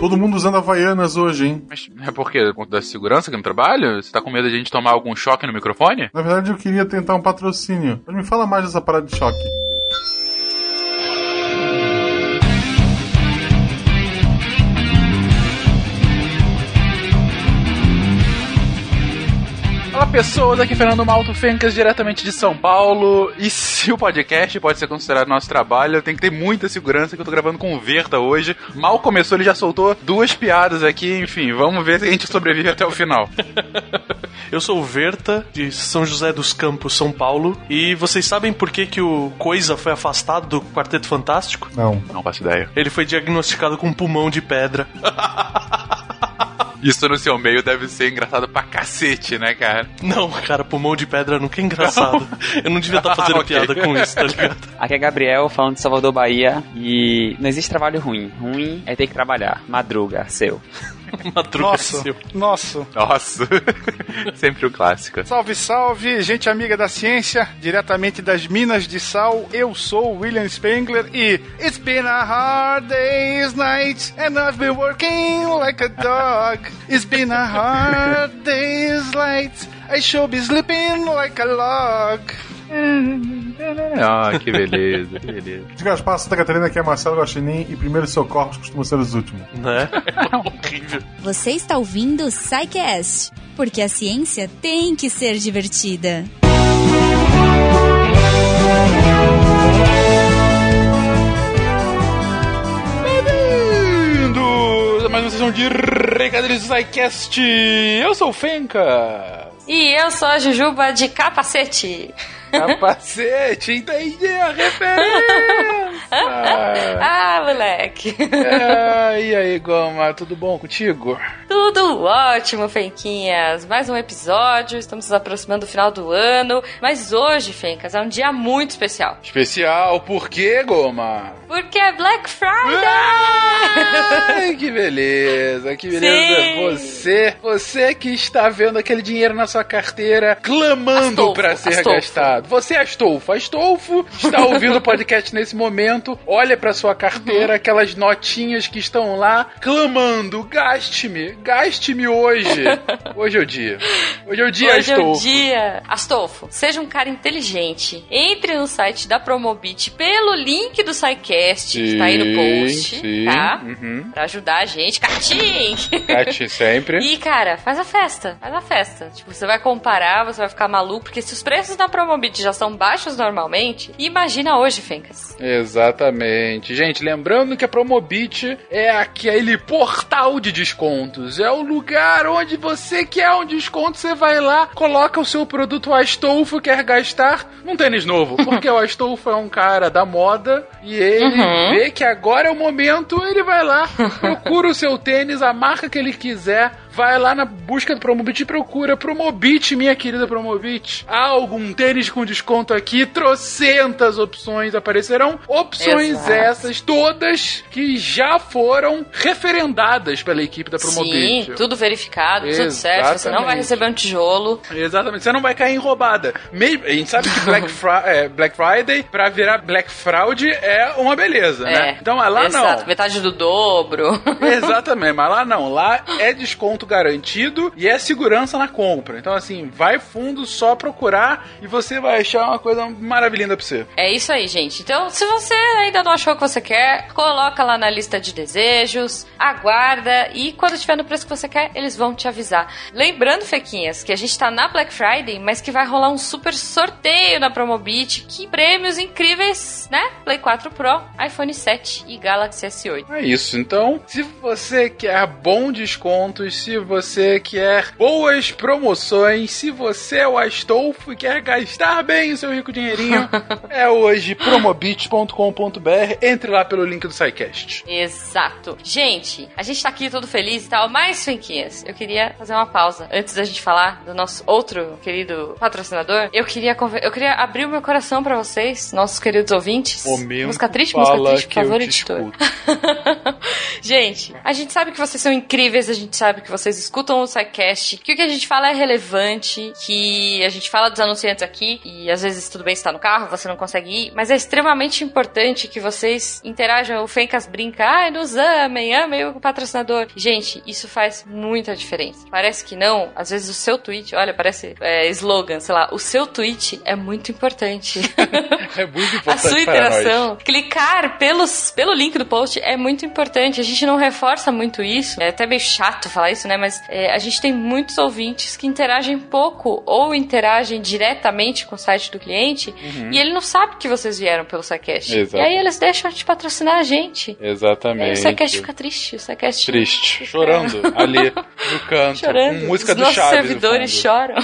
Todo mundo usando Havaianas hoje, hein? Mas é porque da segurança aqui no trabalho? Você tá com medo de a gente tomar algum choque no microfone? Na verdade, eu queria tentar um patrocínio. Mas me fala mais dessa parada de choque. Pessoas, aqui é Fernando Malto Fencas, diretamente de São Paulo. E se o podcast pode ser considerado nosso trabalho, tem que ter muita segurança que eu tô gravando com o Verta hoje. Mal começou, ele já soltou duas piadas aqui, enfim, vamos ver se a gente sobrevive até o final. Eu sou o Verta, de São José dos Campos, São Paulo. E vocês sabem por que, que o Coisa foi afastado do Quarteto Fantástico? Não. Não faço ideia. Ele foi diagnosticado com um pulmão de pedra. Isso no seu meio deve ser engraçado pra cacete, né, cara? Não, cara, pulmão de pedra nunca é engraçado. Eu não devia estar fazendo Ok. piada com isso, tá ligado? Aqui é Gabriel, falando de Salvador, Bahia. E não existe trabalho ruim. Ruim é ter que trabalhar. Madruga, seu. Madruga Nossa, seu. nossa. Nossa, sempre o clássico. Salve, salve, gente amiga da ciência, diretamente das Minas de Sal, eu sou o William Spengler e It's been a hard day's night and I've been working like a dog. It's been a hard day's night, I should be sleeping like a log. Ah, que beleza, que beleza. De Gaspar, Santa Catarina, aqui é Marcelo Guaxinim e primeiros socorros costumam ser os últimos. Né? Horrível. Você está ouvindo o SciCast, porque a ciência tem que ser divertida. Bem-vindos a mais uma sessão de Recadilhos do SciCast. Eu sou o Fenca. E eu sou a Jujuba de capacete. Capacete, entendi a referência. Ah, moleque. Ah, e aí, Goma, tudo bom contigo? Tudo ótimo, Fenquinhas. Mais um episódio, estamos nos aproximando do final do ano. Mas hoje, Fencas, é um dia muito especial. Especial, por quê, Goma? Porque é Black Friday! Ai, que beleza, que beleza. Sim. Você, você que está vendo aquele dinheiro na sua carteira clamando Astolfo, para ser Astolfo. gastado. Você é Astolfo. Astolfo está ouvindo o podcast nesse momento, olha para sua carteira, aquelas notinhas que estão lá clamando, gaste-me, gaste-me hoje. Hoje é o dia. Hoje é o dia, Hoje é o Astolfo. dia. Astolfo, seja um cara inteligente. Entre no site da Promobit pelo link do SciCast, que tá aí no post, sim. tá? Uhum. Pra ajudar a gente. Catim! Cate sempre. E, cara, faz a festa. Faz a festa. Tipo, você vai comparar, você vai ficar maluco, porque se os preços da Promobit já são baixos normalmente, imagina hoje, Fencas. Exatamente. Gente, lembrando que a Promobit é aquele portal de descontos. É o lugar onde você quer um desconto, você vai lá, coloca o seu produto Astolfo, quer gastar num tênis novo. Porque o Astolfo é um cara da moda e ele Uhum. vê que agora é o momento, ele vai lá, procura o seu tênis, a marca que ele quiser. Vai lá na busca do Promobit e procura Promobit, minha querida Promobit. Há algum tênis com desconto aqui? Trocentas opções aparecerão. Opções Exato. essas, todas que já foram referendadas pela equipe da Promobit. Sim, tudo verificado, tudo certo. Você não vai Exatamente. receber um tijolo. Exatamente, você não vai cair em roubada. Mesmo, a gente sabe que Black, é, Black Friday, pra virar Black Fraud, é uma beleza, né? É. Então lá Exato, não. metade do dobro. Exatamente, mas lá não. Lá é desconto garantido e é segurança na compra. Então, assim, vai fundo, só procurar e você vai achar uma coisa maravilhosa pra você. É isso aí, gente. Então, se você ainda não achou o que você quer, coloca lá na lista de desejos, aguarda e quando tiver no preço que você quer, eles vão te avisar. Lembrando, Fequinhas, que a gente tá na Black Friday, mas que vai rolar um super sorteio na Promobit. Que prêmios incríveis, né? Play 4 Pro, iPhone 7 e Galaxy S8. É isso. Então, se você quer bom descontos, se você quer boas promoções, se você é o Astolfo e quer gastar bem o seu rico dinheirinho, é hoje promobit.com.br. Entre lá pelo link do SciCast. Exato. Gente, a gente tá aqui todo feliz e tal, mas, Fenquinhas, eu queria fazer uma pausa. Antes da gente falar do nosso outro querido patrocinador, eu queria, eu queria abrir o meu coração pra vocês, nossos queridos ouvintes. Momento música triste, música triste, por favor, editor. Gente, a gente sabe que vocês são incríveis, a gente sabe que vocês escutam o SciCast, que o que a gente fala é relevante, que a gente fala dos anunciantes aqui, e às vezes tudo bem está no carro, você não consegue ir, mas é extremamente importante que vocês interajam. O Fencas brinca, ai, nos amem, amem o patrocinador. Gente, isso faz muita diferença. Parece que não, às vezes o seu tweet, olha, parece é, slogan, sei lá, o seu tweet é muito importante. É muito A importante sua para nós. interação, clicar pelos, pelo link do post é muito importante. A gente não reforça muito isso. É até meio chato falar isso, né? Mas é, a gente tem muitos ouvintes que interagem pouco ou interagem diretamente com o site do cliente e ele não sabe que vocês vieram pelo. Exato. E aí eles deixam de patrocinar a gente. E aí Exatamente. o SciCast fica triste. O SciCast Triste, chorando ali no canto, chorando. com música Os do nossos Chaves. no servidores choram.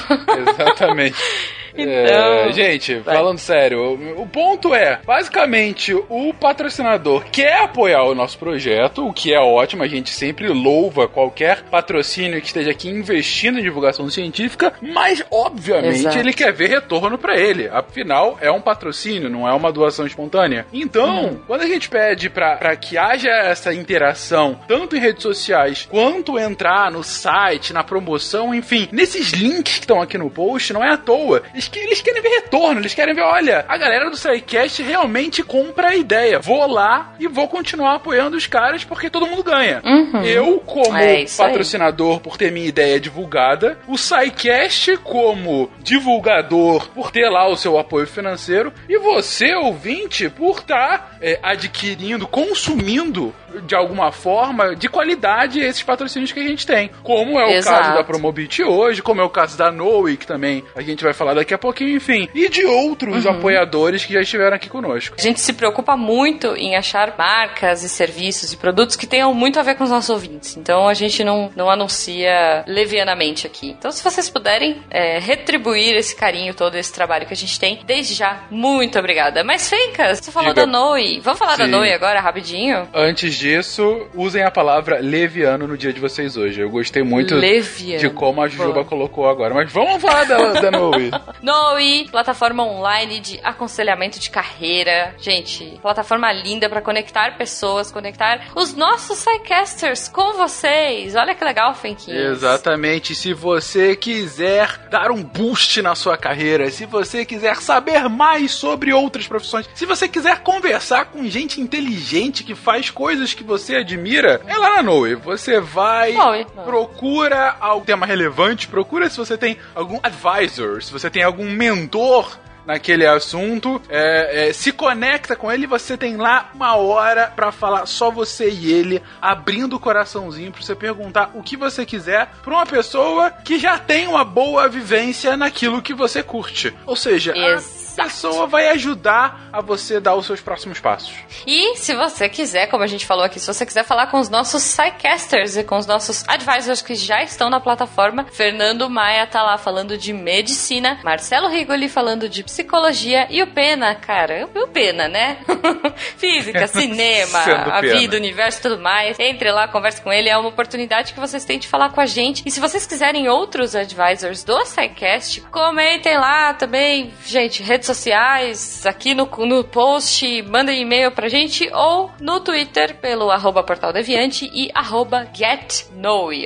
Exatamente. Então, É, gente, falando sério, o, o ponto é, basicamente, o patrocinador quer apoiar o nosso projeto, o que é ótimo, a gente sempre louva qualquer patrocínio que esteja aqui investindo em divulgação científica, mas obviamente Exato. ele quer ver retorno pra ele. Afinal, é um patrocínio, não é uma doação espontânea. Então, Uhum. quando a gente pede pra que haja essa interação, tanto em redes sociais quanto entrar no site, na promoção, enfim, nesses links que estão aqui no post, não é à toa. Eles, que- eles querem ver retorno, eles querem ver, olha, a galera do SciCast realmente compra a ideia. Vou lá e vou continuar apoiando os caras porque todo mundo ganha. Eu, como É isso aí. patrocinador, por ter minha ideia divulgada, o SciCast como divulgador, por ter lá o seu apoio financeiro, e você, ouvinte, por estar adquirindo, consumindo de alguma forma, de qualidade, esses patrocínios que a gente tem. Como é o Exato. caso da Promobit hoje, como é o caso da Noe, que também a gente vai falar daqui a pouquinho, enfim. E de outros apoiadores que já estiveram aqui conosco. A gente se preocupa muito em achar marcas e serviços e produtos que tenham muito a ver com os nossos ouvintes. Então a gente não, não anuncia levianamente aqui. Então, se vocês puderem é, retribuir esse carinho todo, esse trabalho que a gente tem, desde já, muito obrigada. Mas, Fencas, você falou Diga. da Noe. Vamos falar da Sim. Noe agora, rapidinho? Antes disso, usem a palavra leviano no dia de vocês hoje. Eu gostei muito Leviano. de como a Jujuba Boa. colocou agora. Mas vamos falar da, da Noe. Noe, plataforma online de aconselhamento de carreira. Gente, plataforma linda para conectar pessoas, conectar os nossos sidecasters com vocês. Olha que legal, Fenquinhas. Exatamente. Se você quiser dar um boost na sua carreira, se você quiser saber mais sobre outras profissões, se você quiser conversar com gente inteligente que faz coisas que você admira, é lá na Noe. Você vai, Noe. procura algum tema relevante, procura se você tem algum advisor, se você tem algum mentor naquele assunto, é, é, se conecta com ele, você tem lá uma hora pra falar só você e ele, abrindo o coraçãozinho pra você perguntar o que você quiser pra uma pessoa que já tem uma boa vivência naquilo que você curte. Ou seja, a pessoa vai ajudar a você dar os seus próximos passos. E se você quiser, como a gente falou aqui, se você quiser falar com os nossos sidecasters e com os nossos advisors que já estão na plataforma, Fernando Maia tá lá falando de medicina, Marcelo Rigoli falando de psicologia e o Pena, cara, o Pena, né? Física, cinema, a Pena. vida, o universo tudo mais. Entre lá, converse com ele, é uma oportunidade que vocês têm de falar com a gente. E se vocês quiserem outros advisors do SciCast, comentem lá também, gente, redes sociais, aqui no, no post, mandem e-mail pra gente ou no Twitter pelo arroba Portal Deviante e arroba.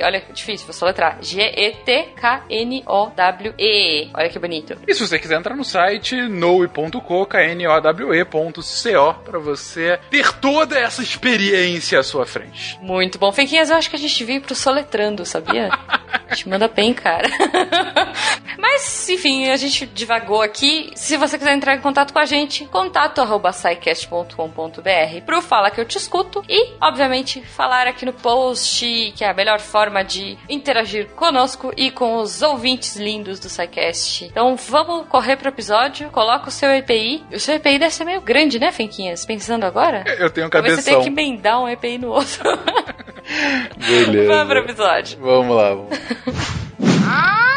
Olha que difícil, vou soletrar. G-E-T-K-N-O-W-E. Olha que bonito. E se você quiser entrar no site noe.co, K-N-O-W-E.co, pra você ter toda essa experiência à sua frente. Muito bom. Fenquinhas, eu acho que a gente veio pro soletrando, sabia? A gente manda bem, cara. Mas, enfim, a gente divagou aqui. Se você quiser entrar em contato com a gente, contato arroba scicast.com.br pro Fala Que Eu Te Escuto. E, obviamente, falar aqui no post, que é a melhor forma de interagir conosco e com os ouvintes lindos do SciCast. Então, vamos correr pro episódio. Coloca o seu EPI. O seu EPI deve ser meio grande, né, Fenquinhas? Pensando agora? Eu tenho um Talvez você tenha cabeção. que emendar um EPI no outro. Beleza. Vamos pro episódio. Vamos lá. Vamos.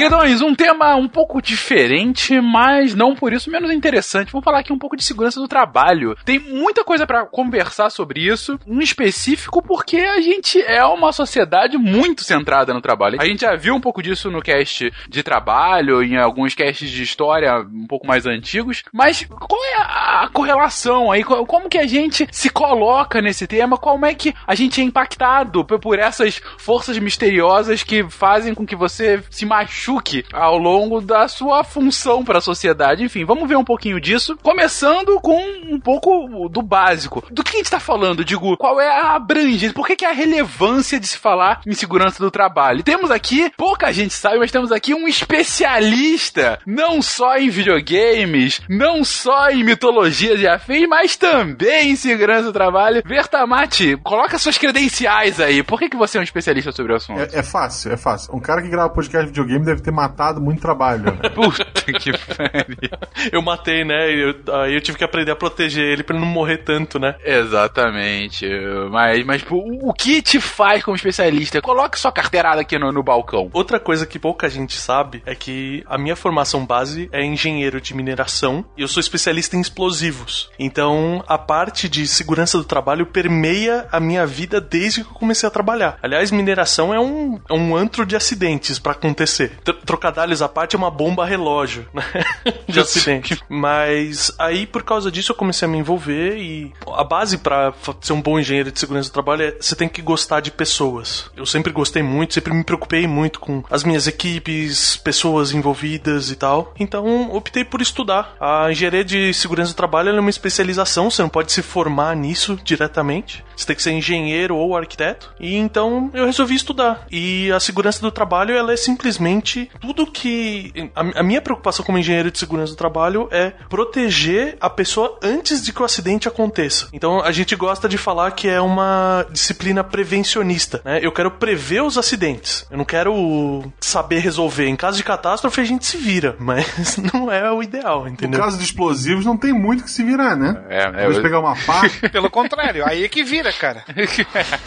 Guedões, um tema um pouco diferente, mas não por isso menos interessante. Vamos falar aqui um pouco de segurança do trabalho. Tem muita coisa pra conversar sobre isso, em específico porque a gente é uma sociedade muito centrada no trabalho. A gente já viu um pouco disso no cast de trabalho, em alguns casts de história um pouco mais antigos, mas qual é a correlação aí? Co- Como que a gente se coloca nesse tema? Como é que a gente é impactado por essas forças misteriosas que fazem com que você se machuque ao longo da sua função para a sociedade? Enfim, vamos ver um pouquinho disso, começando com um pouco do básico. Do que a gente tá falando? Digo, qual é a abrangência? Por que, que é a relevância de se falar em segurança do trabalho? Temos aqui, pouca gente sabe, mas temos aqui um especialista, não só em videogames, não só em mitologias e afins, mas também em segurança do trabalho. Vertamati, coloca suas credenciais aí. Por que, que você é um especialista sobre o assunto? É, é fácil, é fácil. Um cara que grava podcast de videogame deve ter matado muito trabalho. Puta que pariu. Eu matei, né? e eu- Aí eu tive que aprender a proteger ele pra ele não morrer tanto, né? Exatamente. Mas, mas pô, o que te faz como especialista? Coloque sua carteirada aqui no, no balcão. Outra coisa que pouca gente sabe é que a minha formação base é engenheiro de mineração e eu sou especialista em explosivos. Então, a parte de segurança do trabalho permeia a minha vida desde que eu comecei a trabalhar. Aliás, mineração é um, é um antro de acidentes pra acontecer. Tr- Trocadalhos à parte é uma bomba relógio né? de acidente. Mas aí, por causa disso, eu comecei a me envolver e a base pra fa- ser um bom engenheiro de segurança do trabalho é você tem que gostar de pessoas. Eu sempre gostei muito, sempre me preocupei muito com as minhas equipes, pessoas envolvidas e tal. Então, optei por estudar. A engenharia de segurança do trabalho é uma especialização, você não pode se formar nisso diretamente. Você tem que ser engenheiro ou arquiteto. E então eu resolvi estudar. E a segurança do trabalho ela é simplesmente tudo que a, a minha preocupação como engenheiro de segurança do trabalho é proteger a pessoa antes de que o acidente aconteça. Então a gente gosta de falar que é uma disciplina prevencionista, né? Eu quero prever os acidentes. Eu não quero saber resolver. Em caso de catástrofe a gente se vira, mas não é o ideal, No entendeu? caso de explosivos, não tem muito que se virar, né? É, é, Vamos eu- pegar uma pá. Pelo contrário, aí é que vira, cara.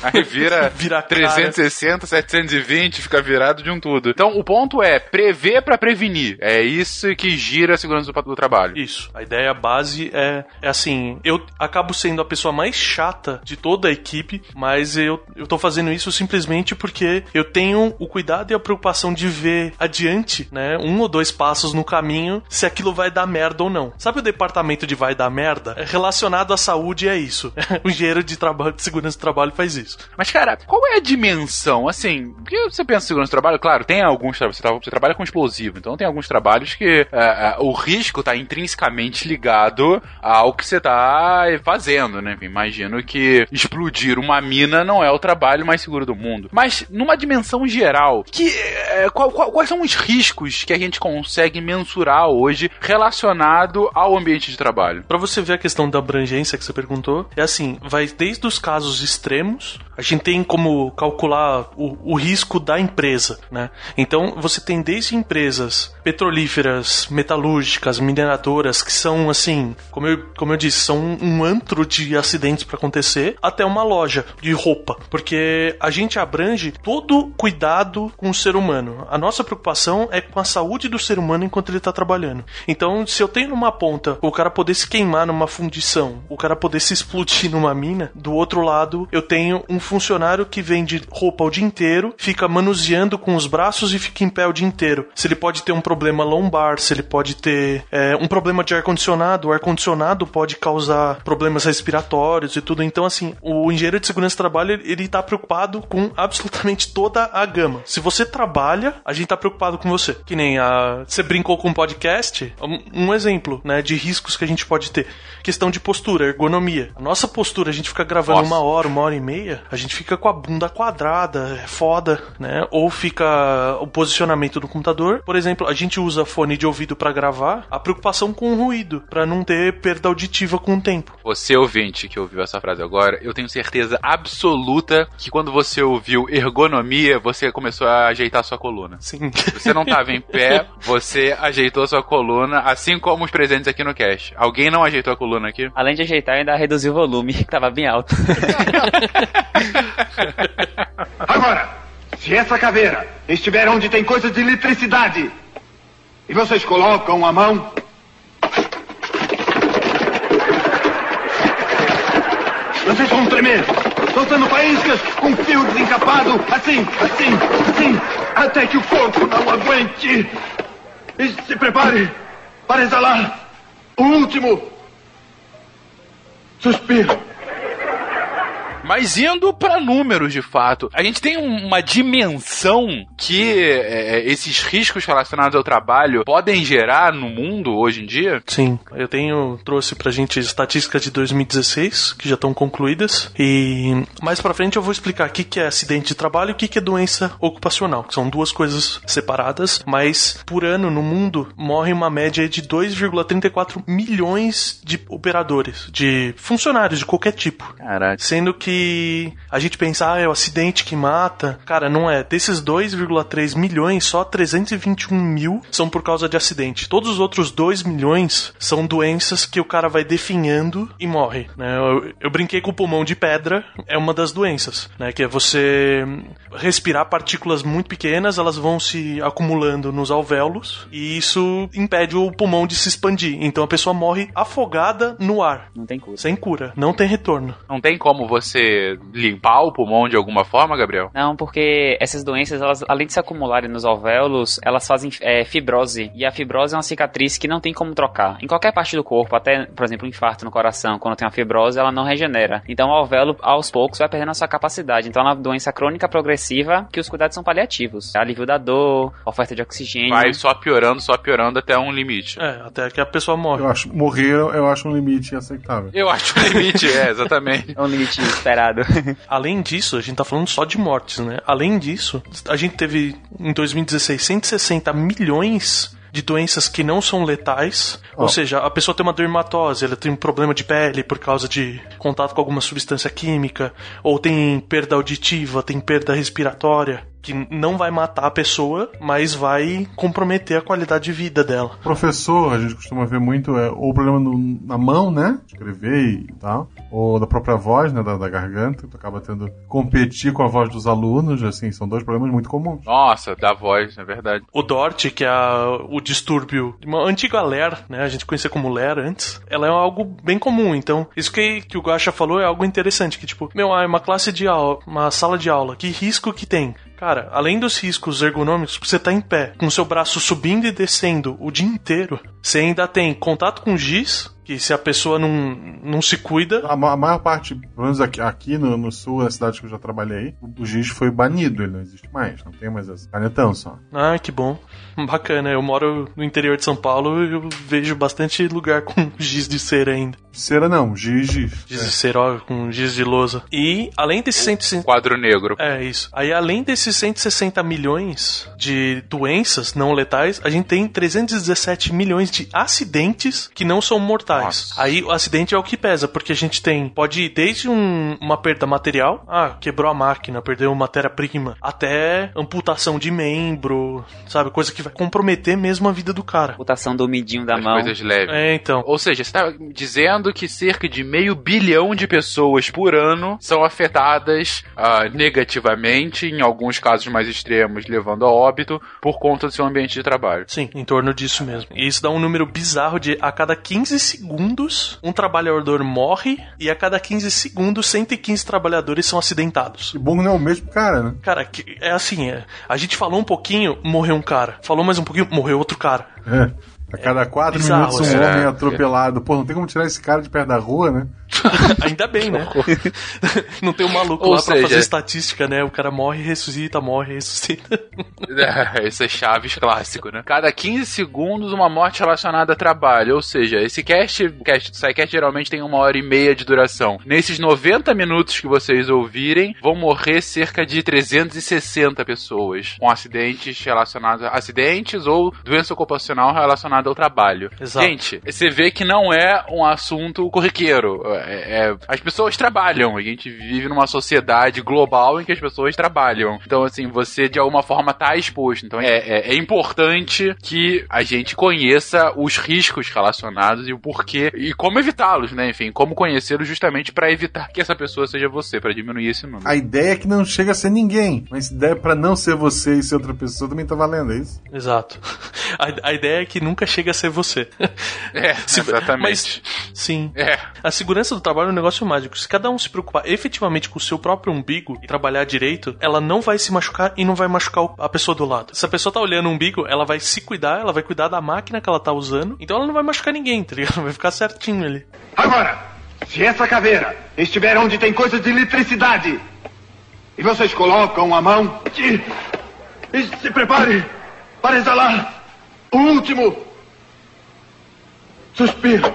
Aí vira, Vira a cara. 360, 720, fica virado de um tudo. Então, o ponto é prever pra prevenir. É isso que gira a segurança do, do trabalho. Isso. A ideia base é, é assim: eu acabo sendo a pessoa mais chata de toda a equipe, mas eu, eu tô fazendo isso simplesmente porque eu tenho o cuidado e a preocupação de ver adiante, né? Um ou dois passos no caminho se aquilo vai dar merda ou não. Sabe o departamento de vai dar merda? É Relacionado à saúde é isso. o engenheiro de trabalho de segurança do trabalho faz isso. Mas, cara, qual é a dimensão? Assim, porque você pensa em segurança do trabalho, claro, tem alguns trabalhos. Você, tra- você trabalha com explosivo, então tem alguns trabalhos que é, é, o risco está intrinsecamente ligado ao que você está fazendo, né? Imagino que explodir uma mina não é o trabalho mais seguro do mundo. Mas, numa dimensão geral, que, é, qual- qual- quais são os riscos que a gente consegue mensurar hoje relacionado ao ambiente de trabalho? Pra você ver a questão da abrangência que você perguntou, é assim, vai desde os casos extremos, a gente tem como calcular o, o risco da empresa, né? Então, você tem desde empresas petrolíferas, metalúrgicas, mineradoras, que são, assim, como eu, como eu disse, são um, antro de acidentes pra acontecer, até uma loja de roupa, porque a gente abrange todo cuidado com o ser humano. A nossa preocupação é com a saúde do ser humano enquanto ele tá trabalhando. Então, se eu tenho numa ponta o cara poder se queimar numa fundição, o cara poder se explodir numa mina, do outro lado eu tenho um funcionário que vende roupa o dia inteiro, fica manuseando com os braços e fica em pé o dia inteiro. Se ele pode ter um problema lombar, se ele pode ter é, um problema de ar-condicionado, o ar-condicionado pode causar problemas respiratórios e tudo. Então, assim, o engenheiro de segurança do trabalho, ele- tá preocupado com absolutamente toda a gama. Se você trabalha, a gente tá preocupado com você. Que nem a... Você brincou com um podcast, um, um exemplo, né, de riscos que a gente pode ter. Questão de postura, ergonomia. A nossa postura, a gente fica gravando Nossa. uma hora, uma hora e meia, a gente fica com a bunda quadrada, é foda, né? Ou fica o posicionamento do computador. Por exemplo, a gente usa fone de ouvido pra gravar, a preocupação com o ruído, pra não ter perda auditiva com o tempo. Você ouvinte que ouviu essa frase agora, eu tenho certeza absoluta que quando você ouviu ergonomia, você começou a ajeitar sua coluna. Sim. Você não estava em pé, você ajeitou sua coluna, assim como os presentes aqui no cast. Alguém não ajeitou a coluna aqui? Além de ajeitar, eu ainda reduzi o volume, que tava bem alto. Agora, Se essa caveira estiver onde tem coisas de eletricidade e vocês colocam a mão. Vocês vão tremer, soltando faíscas com fio desencapado, assim, assim, assim, até que o corpo não aguente. E se prepare para exalar o último suspiro. Mas indo pra números, de fato, a gente tem uma dimensão que é, esses riscos relacionados ao trabalho podem gerar no mundo hoje em dia? Sim, eu tenho trouxe pra gente estatísticas de 2016 que já estão concluídas e mais pra frente eu vou explicar o que, que é acidente de trabalho e o que, que é doença ocupacional, que são duas coisas separadas, mas por ano no mundo morre uma média de 2,34 milhões de operadores, de funcionários de qualquer tipo. Caraca. Sendo que a gente pensa, ah, é o acidente que mata. Cara, não é. Desses 2,3 milhões, só 321 mil são por causa de acidente. Todos os outros 2 milhões são doenças que o cara vai definhando e morre. Né? Eu, eu brinquei com o pulmão de pedra, é uma das doenças, né? Que é você respirar partículas muito pequenas, elas vão se acumulando nos alvéolos e isso impede o pulmão de se expandir. Então a pessoa morre afogada no ar. Não tem cura. Sem cura. Não tem retorno. Não tem como você limpar o pulmão de alguma forma, Gabriel? Não, porque essas doenças, elas, além de se acumularem nos alvéolos, elas fazem é, fibrose. E a fibrose é uma cicatriz que não tem como trocar. Em qualquer parte do corpo, até, por exemplo, um infarto no coração, quando tem uma fibrose, ela não regenera. Então o alvéolo, aos poucos, vai perdendo a sua capacidade. Então é uma doença crônica progressiva que os cuidados são paliativos. Alívio da dor, oferta de oxigênio. Vai só piorando, só piorando até um limite. É, até que a pessoa morre. Eu acho, morrer eu acho um limite aceitável. Eu acho um limite, é, exatamente. É um limite esperado. Além disso, a gente tá falando só de mortes, né? Além disso, a gente teve em 2016 160 milhões de doenças que não são letais, Ó. ou seja, a pessoa tem uma dermatose, ela tem um problema de pele por causa de contato com alguma substância química, ou tem perda auditiva, tem perda respiratória, que não vai matar a pessoa, mas vai comprometer a qualidade de vida dela. Professor, a gente costuma ver muito é, ou o problema no- na mão, né? Escrever e tal. Ou da própria voz, né? Da, da garganta. Tu acaba tendo que competir com a voz dos alunos. Assim, são dois problemas muito comuns. Nossa, da voz, é verdade. O DORT, que é a- o distúrbio de uma antiga LER, né? A gente conhecia como LER antes. Ela é algo bem comum. Então, isso que, que o Gacha falou é algo interessante. Que, tipo, meu, ah, é uma classe de aula, uma sala de aula. Que risco que tem? Cara, além dos riscos ergonômicos, você tá em pé, com seu braço subindo e descendo o dia inteiro, você ainda tem contato com giz, que se a pessoa não, não se cuida, A, a maior parte, pelo menos aqui, aqui no, no sul, na cidade que eu já trabalhei, o, o giz foi banido. Ele não existe mais. Não tem mais esse canetão só. Ah, que bom. Bacana. Eu moro no interior de São Paulo e eu vejo bastante lugar com giz de cera ainda. Cera não, giz, giz. Giz de cera, ó, com giz de lousa. E além desses 160... Quadro negro. É isso. Aí além desses 160 milhões de doenças não letais, a gente tem 317 milhões de acidentes que não são mortais. Nossa. Aí o acidente é o que pesa, porque a gente tem, pode ir desde um- uma perda material, ah, quebrou a máquina, perdeu matéria-prima, até amputação de membro, sabe? Coisa que vai comprometer mesmo a vida do cara. Reputação do midinho da As mão. coisas leves. É, então. Ou seja, você está dizendo que cerca de meio bilhão de pessoas por ano são afetadas ah, negativamente, em alguns casos mais extremos, levando a óbito, por conta do seu ambiente de trabalho. Sim, em torno disso mesmo. E isso dá um número bizarro de a cada 15 segundos um trabalhador morre e a cada 15 segundos 115 trabalhadores são acidentados. Que bom não é o mesmo cara, né? Cara, que- é assim, é, a gente falou um pouquinho, morreu um cara. Falou mais um pouquinho, morreu outro cara. É. A cada quatro bizarro, minutos um assim. homem É. atropelado. Pô, não tem como tirar esse cara de perto da rua, né? Ainda bem, né? Não tem um maluco Ou lá pra seja- fazer estatística, né? O cara morre, ressuscita, morre, ressuscita. Esse é Chaves clássico, né? Cada 15 segundos, uma morte relacionada a trabalho. Ou seja, esse cast, cast do SciCast geralmente tem uma hora e meia de duração. Nesses 90 minutos que vocês ouvirem, vão morrer cerca de 360 pessoas com acidentes relacionados a acidentes ou doença ocupacional relacionada ao trabalho. Exato. Gente, você vê que não é um assunto corriqueiro. É, é, as pessoas trabalham, a gente vive numa sociedade global em que as pessoas trabalham. Então, assim, você de alguma forma tá exposto. Então, é, é, é importante que a gente conheça os riscos relacionados e o porquê e como evitá-los, né? Enfim, como conhecê-los justamente para evitar que essa pessoa seja você, para diminuir esse número. A ideia é que não chega a ser ninguém, mas a ideia para não ser você e ser outra pessoa também tá valendo, é isso? Exato. A, a ideia é que nunca chega a ser você. É, Se- exatamente. Mas, sim. É. A segurança do trabalho é um negócio mágico. Se cada um se preocupar efetivamente com o seu próprio umbigo e trabalhar direito, ela não vai se machucar e não vai machucar a pessoa do lado. Se a pessoa tá olhando o umbigo, ela vai se cuidar, ela vai cuidar da máquina que ela tá usando, então ela não vai machucar ninguém, tá ligado? Vai ficar certinho ali. Agora, se essa caveira estiver onde tem coisas de eletricidade e vocês colocam a mão e, e se prepare para exalar o último suspiro.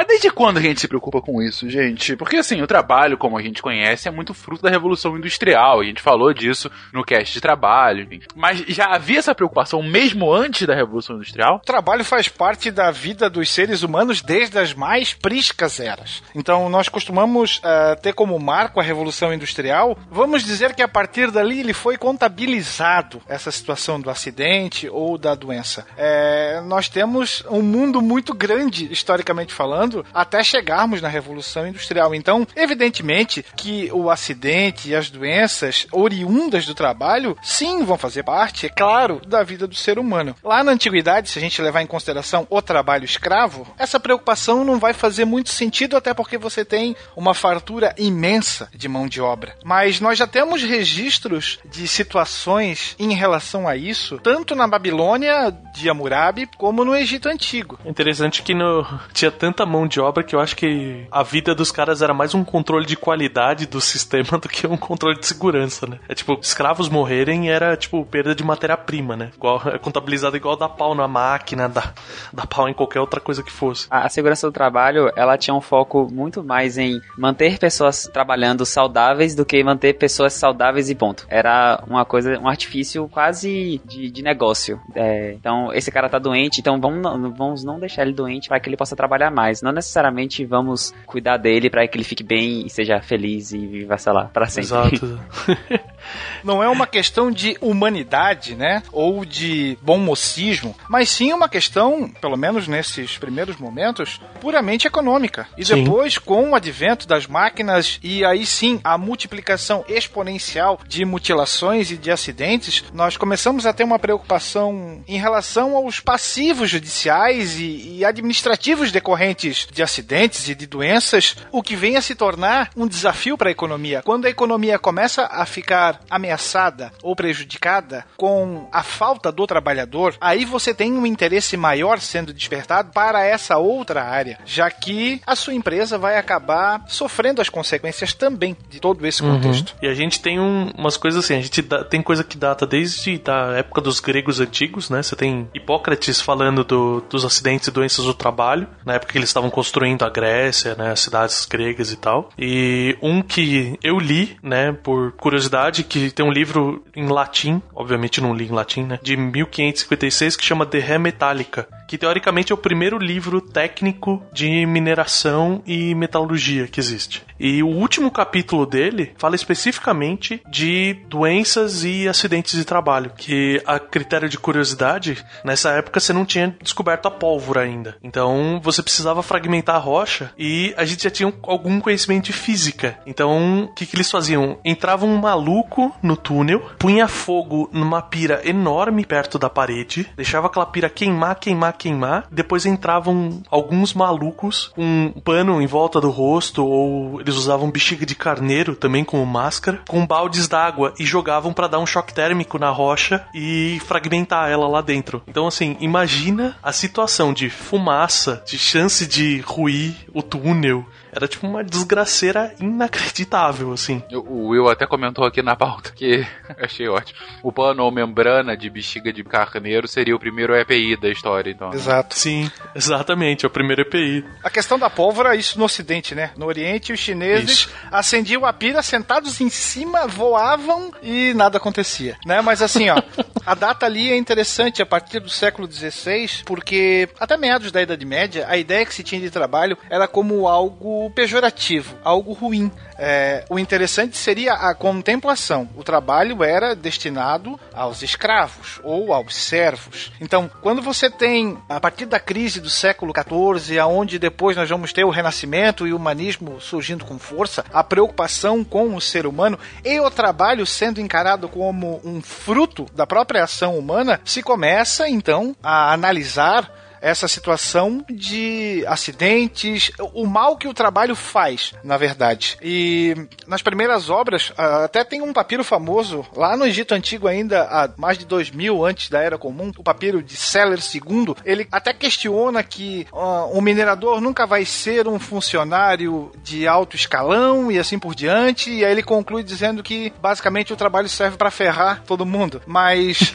Mas desde quando a gente se preocupa com isso, gente? Porque assim, o trabalho, como a gente conhece, é muito fruto da Revolução Industrial. A gente falou disso no cast de trabalho. enfim. Mas já havia essa preocupação mesmo antes da Revolução Industrial? O trabalho faz parte da vida dos seres humanos desde as mais priscas eras. Então, nós costumamos eh, ter como marco a Revolução Industrial. Vamos dizer que a partir dali ele foi contabilizado, essa situação do acidente ou da doença. Eh, nós temos um mundo muito grande, historicamente falando, até chegarmos na Revolução Industrial. Então, evidentemente que o acidente e as doenças oriundas do trabalho, sim, vão fazer parte, é claro, da vida do ser humano. Lá na antiguidade, se a gente levar em consideração o trabalho escravo, essa preocupação não vai fazer muito sentido, até porque você tem uma fartura imensa de mão de obra. Mas nós já temos registros de situações em relação a isso, tanto na Babilônia de Hammurabi, como no Egito Antigo. Interessante que no... tinha tanta mão de obra que eu acho que a vida dos caras era mais um controle de qualidade do sistema do que um controle de segurança, né? É tipo, escravos morrerem era tipo perda de matéria-prima, né? Igual, é contabilizado igual dar pau na máquina, dar, dar pau em qualquer outra coisa que fosse. A, a segurança do trabalho, ela tinha um foco muito mais em manter pessoas trabalhando saudáveis do que manter pessoas saudáveis e ponto. Era uma coisa, um artifício quase de, de negócio. É, então, esse cara tá doente, então vamos vamos não deixar ele doente para que ele possa trabalhar mais. Não necessariamente vamos cuidar dele para que ele fique bem e seja feliz e viva, sei lá, pra sempre. Exato. Não é uma questão de humanidade, né? Ou de bom mocismo, mas sim uma questão, pelo menos nesses primeiros momentos, puramente econômica. E Sim. depois, com o advento das máquinas e aí sim a multiplicação exponencial de mutilações e de acidentes, nós começamos a ter uma preocupação em relação aos passivos judiciais e, e administrativos decorrentes de acidentes e de doenças, o que vem a se tornar um desafio para a economia. Quando a economia começa a ficar ameaçada ou prejudicada com a falta do trabalhador, aí você tem um interesse maior sendo despertado para essa outra área, já que a sua empresa vai acabar sofrendo as consequências também de todo esse contexto. E a gente tem um- umas coisas assim, a gente dá- tem coisa que data desde da época dos gregos antigos, né? Você tem Hipócrates falando do- dos acidentes e doenças do trabalho, na época que eles estavam construindo a Grécia, né? As cidades gregas e tal. E um que eu li, né? Por curiosidade, que tem um livro em latim, obviamente não li em latim, né? De 1556 que chama De Re Metallica, que teoricamente é o primeiro livro técnico de mineração e metalurgia que existe. E o último capítulo dele fala especificamente de doenças e acidentes de trabalho, que a critério de curiosidade, nessa época você não tinha descoberto a pólvora ainda. Então você precisava fragmentar a rocha e a gente já tinha algum conhecimento de física. Então o que, que eles faziam? Entrava um maluco no túnel, punha fogo numa pira enorme perto da parede, deixava aquela pira queimar, queimar, queimar. Depois entravam alguns malucos com um pano em volta do rosto, ou eles usavam bexiga de carneiro também como máscara, com baldes d'água e jogavam pra dar um choque térmico na rocha e fragmentar ela lá dentro. Então, assim, imagina a situação de fumaça, de chance de ruir o túnel Era tipo uma desgraceira inacreditável, assim. O Will até comentou aqui na pauta que achei ótimo. O pano ou membrana de bexiga de carneiro seria o primeiro EPI da história, então. Exato. Sim, exatamente, é o primeiro EPI. A questão da pólvora, isso no Ocidente, né? No Oriente, os chineses Isso. acendiam a pira sentados em cima, voavam e nada acontecia, né? Mas assim, ó, a data ali é interessante a partir do século XVI, porque até meados da Idade Média, a ideia que se tinha de trabalho era como algo pejorativo, algo ruim. É, o interessante seria a contemplação. O trabalho era destinado aos escravos ou aos servos. Então, quando você tem, a partir da crise do século XIV, aonde depois nós vamos ter o Renascimento e o humanismo surgindo com força, a preocupação com o ser humano e o trabalho sendo encarado como um fruto da própria ação humana, se começa então a analisar essa situação de acidentes, o mal que o trabalho faz, na verdade. E nas primeiras obras, até tem um papiro famoso, lá no Egito Antigo ainda, há mais de 2000 antes da Era Comum, o papiro de Seller II, ele até questiona que ah, um minerador nunca vai ser um funcionário de alto escalão e assim por diante, e aí ele conclui dizendo que basicamente o trabalho serve para ferrar todo mundo, mas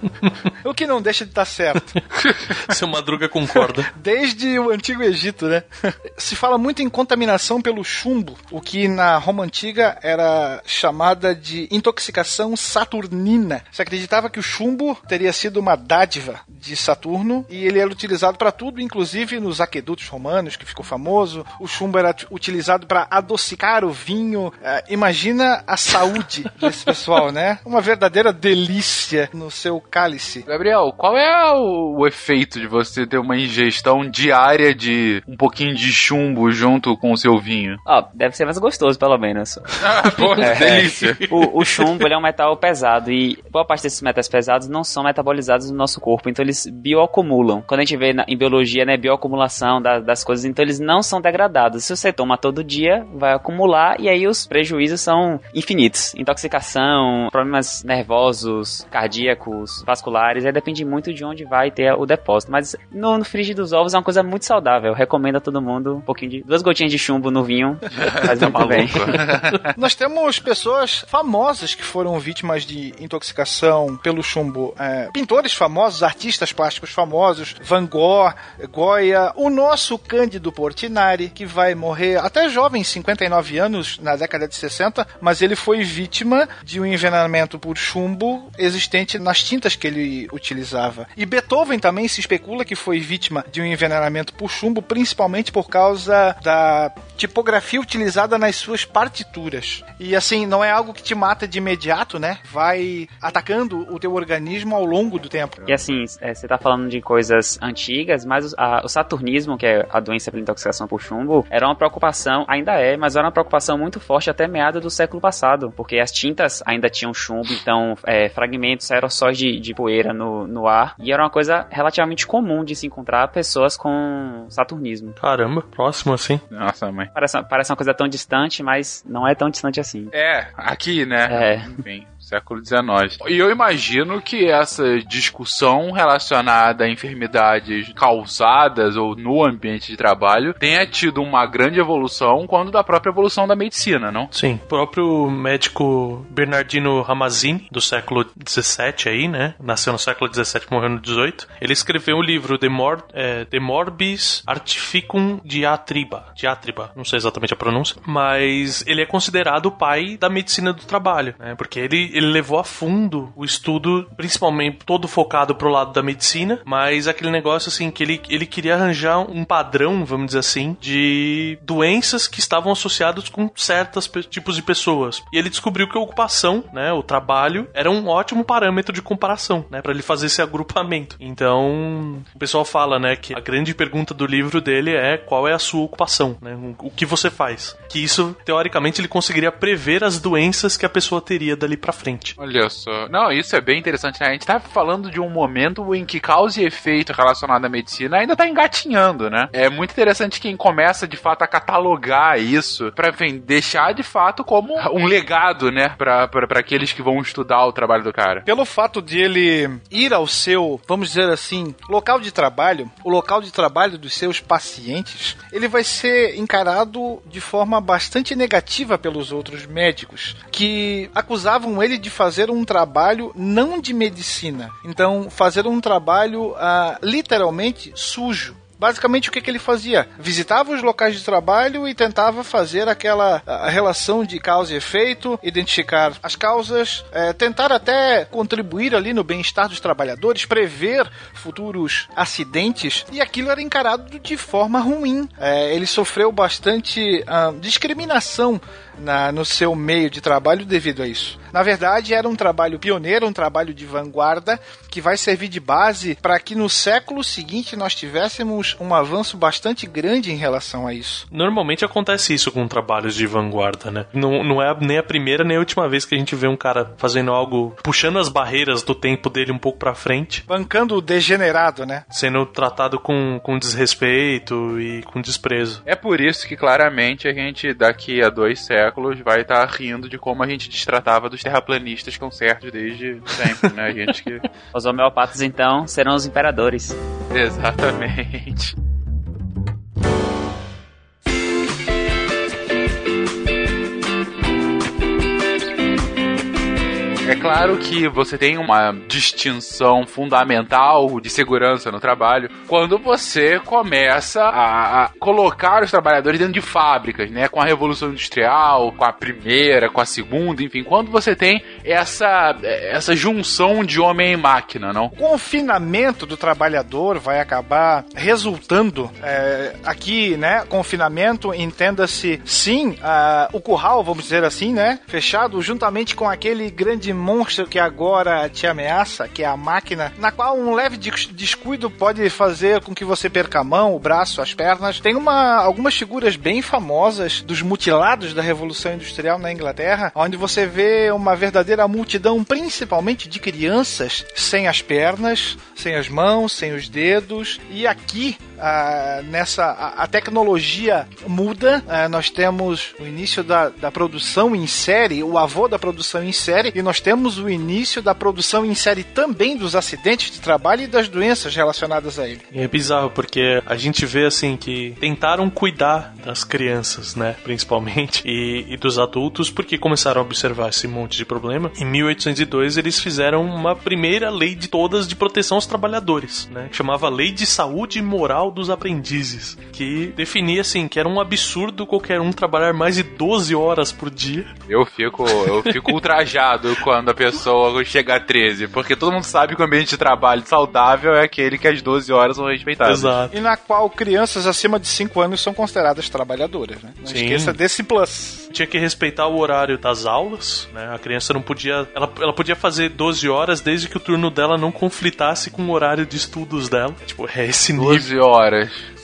o que não deixa de estar certo. Seu Madruga concorda. Desde o Antigo Egito, né? Se fala muito em contaminação pelo chumbo, o que na Roma Antiga era chamada de intoxicação saturnina. Se acreditava que o chumbo teria sido uma dádiva de Saturno e ele era utilizado para tudo, inclusive nos aquedutos romanos, que ficou famoso. O chumbo era utilizado para adocicar o vinho. É, imagina a saúde desse pessoal, né? Uma verdadeira delícia no seu cálice. Gabriel, qual é o, o efeito de você ter uma ingestão diária de um pouquinho de chumbo junto com o seu vinho? Ó, deve ser mais gostoso, pelo menos. Pô, É. delícia. O, o chumbo ele é um metal pesado e boa parte desses metais pesados não são metabolizados no nosso corpo, então eles bioacumulam. Quando a gente vê na- em biologia, né, bioacumulação da- das coisas, então eles não são degradados. Se você toma todo dia, vai acumular e aí os prejuízos são infinitos. Intoxicação, problemas nervosos, cardíacos, vasculares, aí depende muito de onde vai ter o depósito. Mas no, no frigir dos ovos é uma coisa muito saudável. Eu recomendo a todo mundo um pouquinho de duas gotinhas de chumbo no vinho, faz Tá muito bem. Nós temos pessoas famosas que foram vítimas de intoxicação pelo chumbo. É, pintores famosos, artistas plásticos famosos, Van Gogh, Goya, o nosso Cândido Portinari, que vai morrer até jovem, 59 anos, na década de 60, mas ele foi vítima de um envenenamento por chumbo existente nas tintas que ele utilizava. E Beethoven também se especula que foi vítima de um envenenamento por chumbo, principalmente por causa da tipografia utilizada nas suas partituras. E assim, não é algo que te mata de imediato, né? Vai atacando o teu organismo ao longo do tempo. E assim, é, você tá falando de coisas antigas, mas o, a- o saturnismo, que é a doença pela intoxicação por chumbo, era uma preocupação, ainda é, mas era uma preocupação muito forte até meados do século passado, porque as tintas ainda tinham chumbo, então é, fragmentos, aerossóis de, de poeira no, no ar, e era uma coisa relativamente comum de se encontrar pessoas com saturnismo. Caramba, próximo assim. Nossa, mãe. Parece, parece uma coisa tão distante, mas não é tão distante assim. É, aqui, né? É. Enfim, século XIX. E eu imagino que essa discussão relacionada a enfermidades causadas ou no ambiente de trabalho tenha tido uma grande evolução quando da própria evolução da medicina, não? Sim, o próprio médico Bernardino Ramazzini, do século XVII aí, né? Nasceu no século XVII, morreu no XVIII. Ele escreveu um livro, De, Mor é, De Morbis Artificum Diatriba. Diatriba, não sei exatamente a pronúncia, mas ele é considerado o pai da medicina do trabalho, né? Porque ele, ele levou a fundo o estudo, principalmente todo focado pro lado da medicina, mas aquele negócio assim que ele, ele queria arranjar um padrão, vamos dizer assim, de doenças que estavam associadas com certos tipos de pessoas. E ele descobriu que a ocupação, né, o trabalho, era um ótimo parâmetro de comparação, né, para ele fazer esse agrupamento. Então, o pessoal fala, né, que a grande pergunta do livro dele é qual é a sua ocupação, né, o que você faz. Que isso, teoricamente, ele conseguiria prever as doenças que a pessoa teria dali pra frente. Frente. Olha só. Não, isso é bem interessante, né? A gente tá falando de um momento em que causa e efeito relacionado à medicina ainda tá engatinhando, né? É muito interessante quem começa de fato a catalogar isso pra enfim, deixar de fato como um legado, né? Pra, pra, pra aqueles que vão estudar o trabalho do cara. Pelo fato de ele ir ao seu, vamos dizer assim, local de trabalho, o local de trabalho dos seus pacientes, ele vai ser encarado de forma bastante negativa pelos outros médicos, que acusavam ele de fazer um trabalho não de medicina. Então, fazer um trabalho ah, literalmente sujo. Basicamente, o que, que ele fazia? Visitava os locais de trabalho e tentava fazer aquela a relação de causa e efeito, identificar as causas, eh, tentar até contribuir ali no bem-estar dos trabalhadores, prever futuros acidentes, e aquilo era encarado de forma ruim. Eh, ele sofreu bastante ah, discriminação na- no seu meio de trabalho devido a isso. Na verdade, era um trabalho pioneiro, um trabalho de vanguarda, que vai servir de base para que no século seguinte nós tivéssemos um avanço bastante grande em relação a isso. Normalmente acontece isso com trabalhos de vanguarda, né? Não, não é nem a primeira nem a última vez que a gente vê um cara fazendo algo, puxando as barreiras do tempo dele um pouco pra frente, Bancando o degenerado, né? sendo tratado com, com desrespeito e com desprezo. É por isso que claramente a gente, daqui a dois séculos, vai estar rindo de como a gente destratava dos terraplanistas estão certos desde sempre, né? A gente que. Os homeopatas, então, serão os imperadores. Exatamente. É claro que você tem uma distinção fundamental de segurança no trabalho quando você começa a, colocar os trabalhadores dentro de fábricas, né? Com a Revolução Industrial, com a primeira, com a segunda, enfim, quando você tem essa, essa junção de homem e máquina, não? O confinamento do trabalhador vai acabar resultando é, aqui, né? Confinamento, entenda-se, sim, o curral, vamos dizer assim, né? Fechado juntamente com aquele grande monstro que agora te ameaça, que é a máquina, na qual um leve des- descuido pode fazer com que você perca a mão, o braço, as pernas. Tem uma, algumas figuras bem famosas dos mutilados da Revolução Industrial na Inglaterra, onde você vê uma verdadeira multidão, principalmente de crianças, sem as pernas, sem as mãos, sem os dedos. E aqui, ah, nessa a, a tecnologia muda, ah, nós temos o início da, da produção em série, o avô da produção em série, e nós temos o início da produção em série também dos acidentes de trabalho e das doenças relacionadas a ele. É bizarro, porque a gente vê assim que tentaram cuidar das crianças, né? Principalmente, e, e dos adultos, porque começaram a observar esse monte de problema. Em 1802, eles fizeram uma primeira lei de todas de proteção aos trabalhadores, né? Chamava Lei de Saúde e Moral dos Aprendizes, que definia assim que era um absurdo qualquer um trabalhar mais de 12 horas por dia. Eu fico, eu fico ultrajado quando a pessoa chega a 13, porque todo mundo sabe que o ambiente de trabalho saudável é aquele que as 12 horas são respeitadas. Exato. E na qual crianças acima de 5 anos são consideradas trabalhadoras, né? Não Sim. esqueça desse plus. tinha que respeitar o horário das aulas, né? A criança não podia. Ela, ela podia fazer 12 horas desde que o turno dela não conflitasse com o horário de estudos dela. Tipo, é esse nível. 12 horas.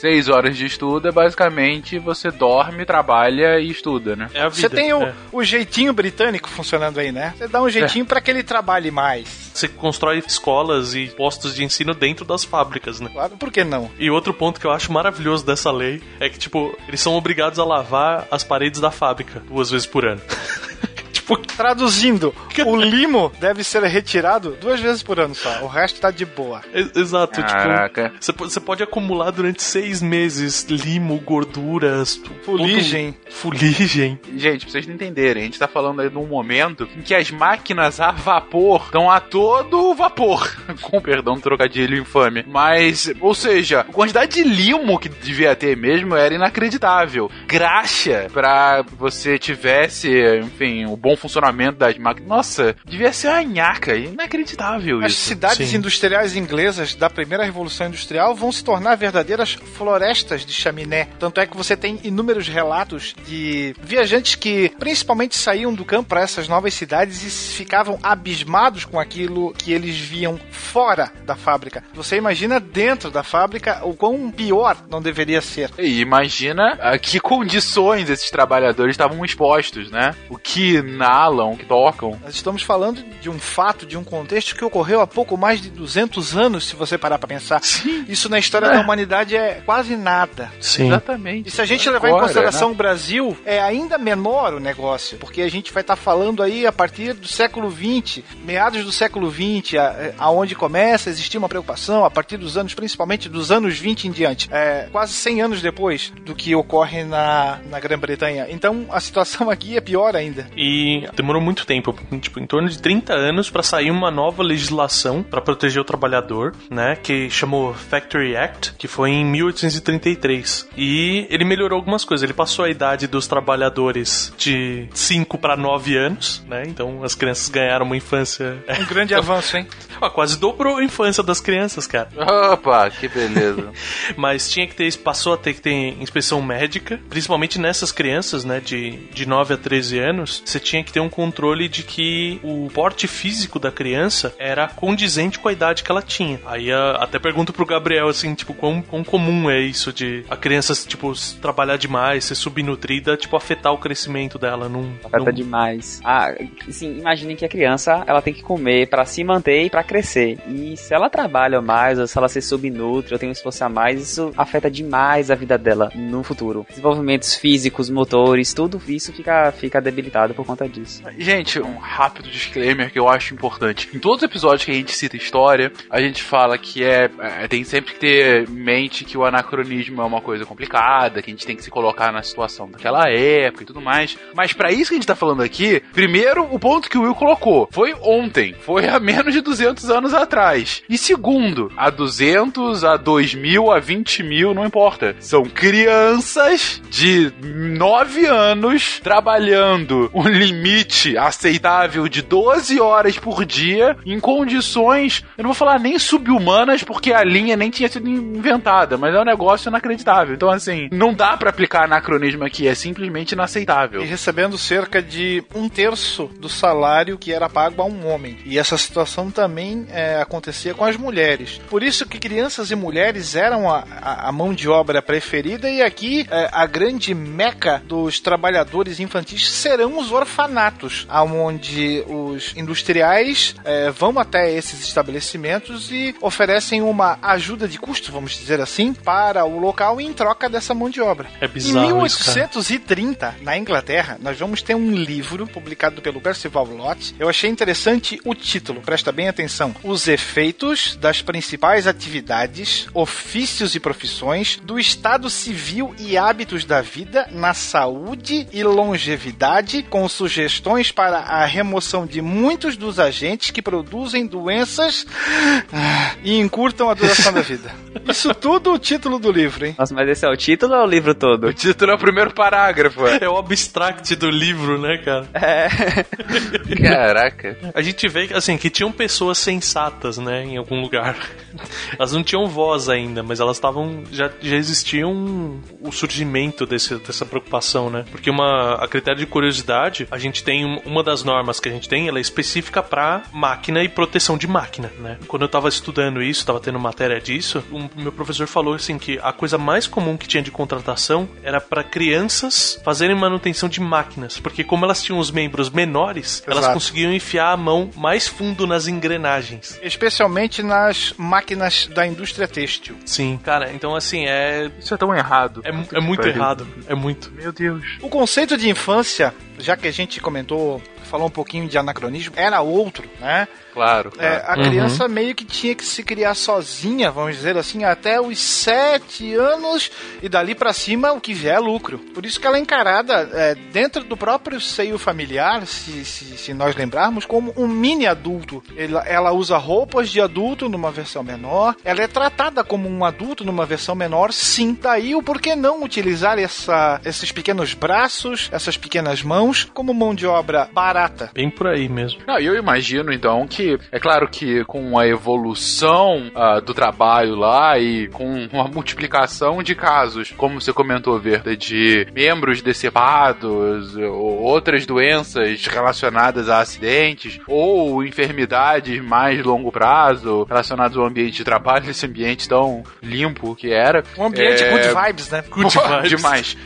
6 horas de estudo é basicamente você dorme, trabalha e estuda, né? É a Você vida. tem o, é. o jeitinho britânico funcionando aí, né? Você dá um jeitinho pra que ele trabalhe mais. Você constrói escolas e postos de ensino dentro das fábricas, né? Claro, por que não? E outro ponto que eu acho maravilhoso dessa lei é que, tipo, eles são obrigados a lavar as paredes da fábrica duas vezes por ano. tipo, Traduzindo, o limo deve ser retirado duas vezes por ano só. O resto tá de boa. exato, Caraca. tipo, você po- você pode acumular durante seis meses limo, gorduras, Fuligem. todo- fuligem. Gente, pra vocês entenderem, a gente tá falando aí de um momento em que as máquinas a vapor estão a todo vapor. Com perdão do trocadilho infame. Mas, ou seja, a quantidade de limo que devia ter mesmo era inacreditável. Graxa pra você tivesse, enfim, o bom funcionamento das máquinas. Nossa, devia ser uma nhaca. Inacreditável As isso. cidades Sim. industriais inglesas da primeira revolução industrial vão se tornar verdadeiras florestas de chaminé. Tanto é que você tem inúmeros relatos de viajantes que principalmente saíam do campo para essas novas cidades e ficavam abismados com aquilo que eles viam fora da fábrica. Você imagina dentro da fábrica o quão pior não deveria ser. E imagina a que condições esses trabalhadores estavam expostos, né? O que inalam, que tocam. Nós estamos falando de um fato, de um contexto que ocorreu há pouco mais de 200 anos, se você parar pra pensar. Isso na história da humanidade é quase nada. Sim. Exatamente. E se a gente levar em Agora, consideração né? o Brasil, é ainda menor o negócio, porque a gente vai estar falando aí a partir do século XX, meados do século XX, a- aonde começa a existir uma preocupação, a partir dos anos, principalmente dos anos 20 em diante, é, quase 100 anos depois do que ocorre na, na Grã-Bretanha. Então a situação aqui é pior ainda. E demorou muito tempo, tipo, em torno de 30 anos pra sair uma nova legislação pra proteger o trabalhador, né, que chamou Factory Act, que foi em 1833. E ele melhorou algumas coisas. Ele passou a idade dos trabalhadores de 5 pra 9 anos, né? Então as crianças ganharam uma infância Um grande avanço, hein? Ah, quase dobrou a infância das crianças, cara. Opa, que beleza. Mas tinha que ter, passou a ter que ter inspeção médica, principalmente nessas crianças, né, de, de 9 a 13 anos, você tinha que ter um controle de que o porte físico da criança era condizente com a idade que ela tinha. Aí até pergunto pro Gabriel, assim, tipo, quão, quão comum é isso de a criança, tipo, trabalhar demais, ser subnutrida, tipo, afetar o crescimento dela num... Afeta demais. Ah, assim, imaginem que a criança, ela tem que comer pra se manter e pra crescer. E se ela trabalha mais, ou se ela se subnutre, ou tem um esforço a mais, isso afeta demais a vida dela no futuro. Desenvolvimentos físicos, motores, tudo isso fica, fica debilitado por conta disso. Gente, um rápido disclaimer que eu acho importante. Em todos os episódios que a gente cita história, a gente fala que é, é, tem sempre que ter em mente que o anacronismo é uma coisa complicada, que a gente tem que se colocar na situação daquela época e tudo mais. Mas pra isso que a gente tá falando aqui, primeiro, o ponto que o Will colocou foi ontem, foi há menos de 200 anos atrás. E segundo, a 200, a 2000, a 20 mil, não importa. São crianças de 9 anos trabalhando um limite aceitável de 12 horas por dia em condições, eu não vou falar nem subhumanas, porque a linha nem tinha sido inventada, mas é um negócio inacreditável. Então, assim, não dá pra aplicar anacronismo aqui, é simplesmente inaceitável. E recebendo cerca de um terço do salário que era pago a um homem. E essa situação também é, acontecia com as mulheres. Por isso que crianças e mulheres eram a, a- a mão de obra preferida e aqui é, a grande meca dos trabalhadores infantis serão os orfanatos, aonde os industriais é, vão até esses estabelecimentos e oferecem uma ajuda de custo, vamos dizer assim, para o local em troca dessa mão de obra. É Em bizarro isso, cara. 1830, na Inglaterra, nós vamos ter um livro publicado pelo Percival Lott. Eu achei interessante o título, presta bem atenção. Os efeitos das principais atividades, ofícios e profissões do estado civil e hábitos da vida na saúde e longevidade, com sugestões para a remoção de muitos dos agentes que produzem doenças ah, e encurtam a duração da vida. Isso tudo o título do livro, hein? Nossa, mas esse é o título ou é o livro todo? O título é o primeiro parágrafo. É o abstract do livro, né, cara? É. Caraca. A gente vê que, assim, que tinham pessoas sensatas, né, em algum lugar. Elas não tinham voz ainda, mas elas estavam. Já, já existiam o surgimento desse, dessa preocupação, né? Porque uma, a critério de curiosidade, a gente tem um- uma das normas que a gente tem, ela é específica pra máquina e proteção de máquina, né? Quando eu tava estudando isso, tava tendo matéria disso, o meu professor falou assim que a coisa mais comum que tinha de contratação era pra crianças fazerem manutenção de máquinas, porque como elas tinham os membros menores, elas Exato. conseguiam enfiar a mão mais fundo nas engrenagens. Especialmente nas máquinas da indústria têxtil. Sim, cara, então assim, é. Isso é tão errado. É, é muito pariu. errado. É muito. Meu Deus. O conceito de infância, já que a gente comentou, falou um pouquinho de anacronismo, era outro, né? Claro. É, a criança meio que tinha que se criar sozinha, vamos dizer assim, até os sete anos e dali pra cima o que vier é lucro. Por isso que ela é encarada é, dentro do próprio seio familiar, se, se, se nós lembrarmos, como um mini adulto. Ela, ela usa roupas de adulto numa versão menor, ela é tratada como um adulto numa versão menor, sim. Daí o porquê não utilizar essa, esses pequenos braços, essas pequenas mãos, como mão de obra barata. Bem por aí mesmo. Não, eu imagino então que, é claro que com a evolução ah, do trabalho lá e com uma multiplicação de casos, como você comentou, Verda, de membros decepados, ou outras doenças relacionadas a acidentes, ou enfermidades mais longo prazo relacionadas ao ambiente de trabalho, esse ambiente tão limpo que era. Um ambiente É, good vibes, né? Good Pô, vibes. Demais.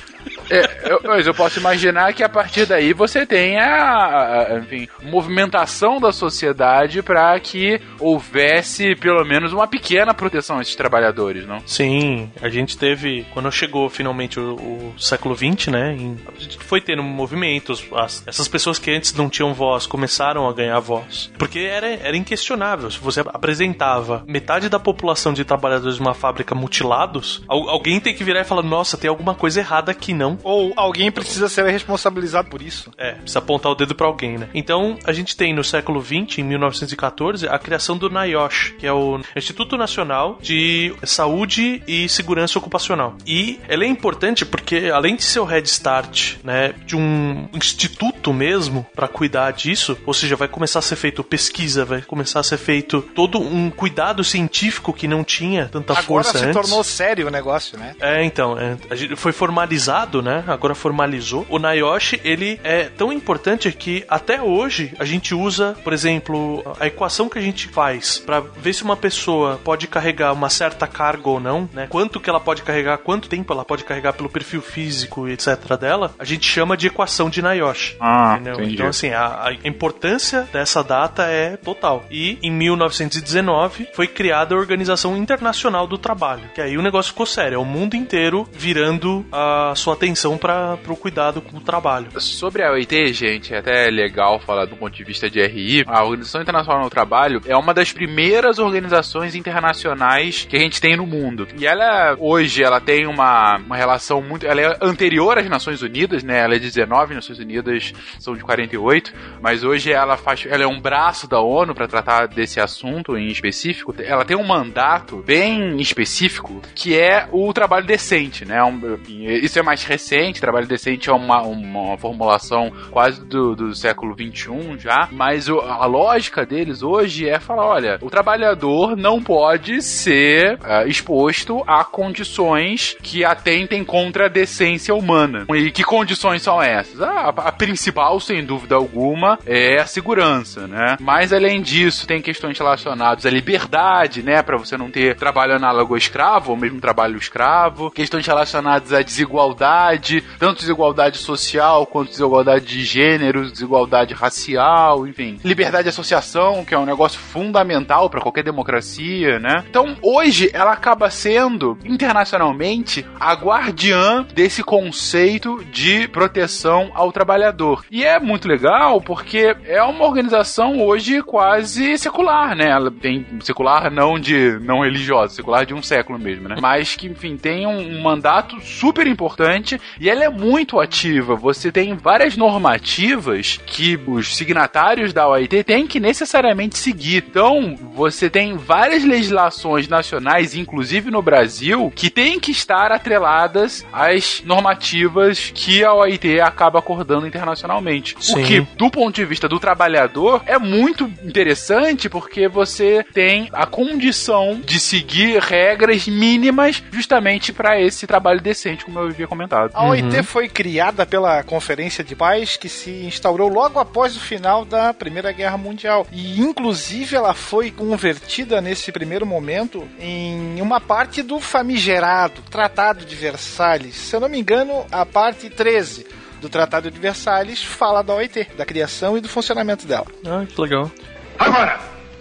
É, eu, mas eu posso imaginar que a partir daí você tenha, enfim, movimentação da sociedade para que houvesse pelo menos uma pequena proteção a esses trabalhadores, não? Sim, a gente teve, quando chegou finalmente o, o século XX, né? em- a gente foi tendo movimentos, as- essas pessoas que antes não tinham voz começaram a ganhar voz. Porque era, era inquestionável. Se você apresentava metade da população de trabalhadores de uma fábrica mutilados, al- alguém tem que virar e falar: nossa, tem alguma coisa errada aqui, não? Ou alguém precisa ser responsabilizado por isso. É, precisa apontar o dedo pra alguém, né? Então, a gente tem no século XX, em 1914, a criação do NIOSH, que é o Instituto Nacional de Saúde e Segurança Ocupacional. E ela é importante porque, além de ser o head start, né, de um instituto mesmo pra cuidar disso, ou seja, vai começar a ser feito pesquisa, vai começar a ser feito todo um cuidado científico que não tinha tanta Agora força se antes. tornou sério o negócio, né? É, então, é, foi formalizado, né? Agora formalizou. O NIOSH, ele é tão importante que até hoje a gente usa, por exemplo, a equação que a gente faz pra ver se uma pessoa pode carregar uma certa carga ou não, né? Quanto que ela pode carregar, quanto tempo ela pode carregar pelo perfil físico e etc dela, a gente chama de equação de NIOSH. Ah. Então, assim, a, a importância dessa data é total. E em 1919 foi criada a Organização Internacional do Trabalho, que aí o negócio ficou sério, é o mundo inteiro virando a sua atenção para o cuidado com o trabalho. Sobre a OIT, gente, é até legal falar do ponto de vista de RI. A Organização Internacional do Trabalho é uma das primeiras organizações internacionais que a gente tem no mundo. E ela, hoje, ela tem uma, uma relação muito... Ela é anterior às Nações Unidas, né? Ela é de 19, Nações Unidas são de 48, mas hoje ela faz... Ela é um braço da ONU para tratar desse assunto em específico. Ela tem um mandato bem específico, que é o trabalho decente, né? Um- isso é mais recente, trabalho decente é uma, uma formulação quase do, do século XXI já, mas o- a lógica deles hoje é falar, olha, o trabalhador não pode ser ah, exposto a condições que atentem contra a decência humana. E que condições são essas? Ah, a, a principal, sem dúvida alguma, é a segurança, né? Mas além disso, tem questões relacionadas à liberdade, né? Pra você não ter trabalho análogo ao escravo, ou mesmo trabalho escravo. Questões relacionadas à desigualdade, tanto desigualdade social quanto desigualdade de gênero, desigualdade racial, enfim. Liberdade de associação, que é um negócio fundamental pra qualquer democracia, né? Então, hoje, ela acaba sendo, internacionalmente, a guardiã desse conceito de proteção ao trabalhador. E é muito legal porque é uma organização hoje quase secular, né? Ela tem secular não de não religiosa, secular de um século mesmo, né? Mas que, enfim, tem um, um mandato super importante e ela é muito ativa. Você tem várias normativas que os signatários da OIT têm que necessariamente seguir. Então, você tem várias legislações nacionais, inclusive no Brasil, que têm que estar atreladas às normativas que a OIT acaba acordando internacionalmente. Sim. O que, do ponto de vista do trabalhador, é muito interessante porque você tem a condição de seguir regras mínimas justamente para esse trabalho decente, como eu havia comentado. A OIT foi criada pela Conferência de Paz que se instaurou logo após o final da Primeira Guerra Mundial. E, inclusive, ela foi convertida nesse primeiro momento em uma parte do famigerado Tratado de Versalhes. Se eu não me engano, a parte 13 do Tratado de Versalhes fala da OIT, da criação e do funcionamento dela. Ah, que legal. Agora,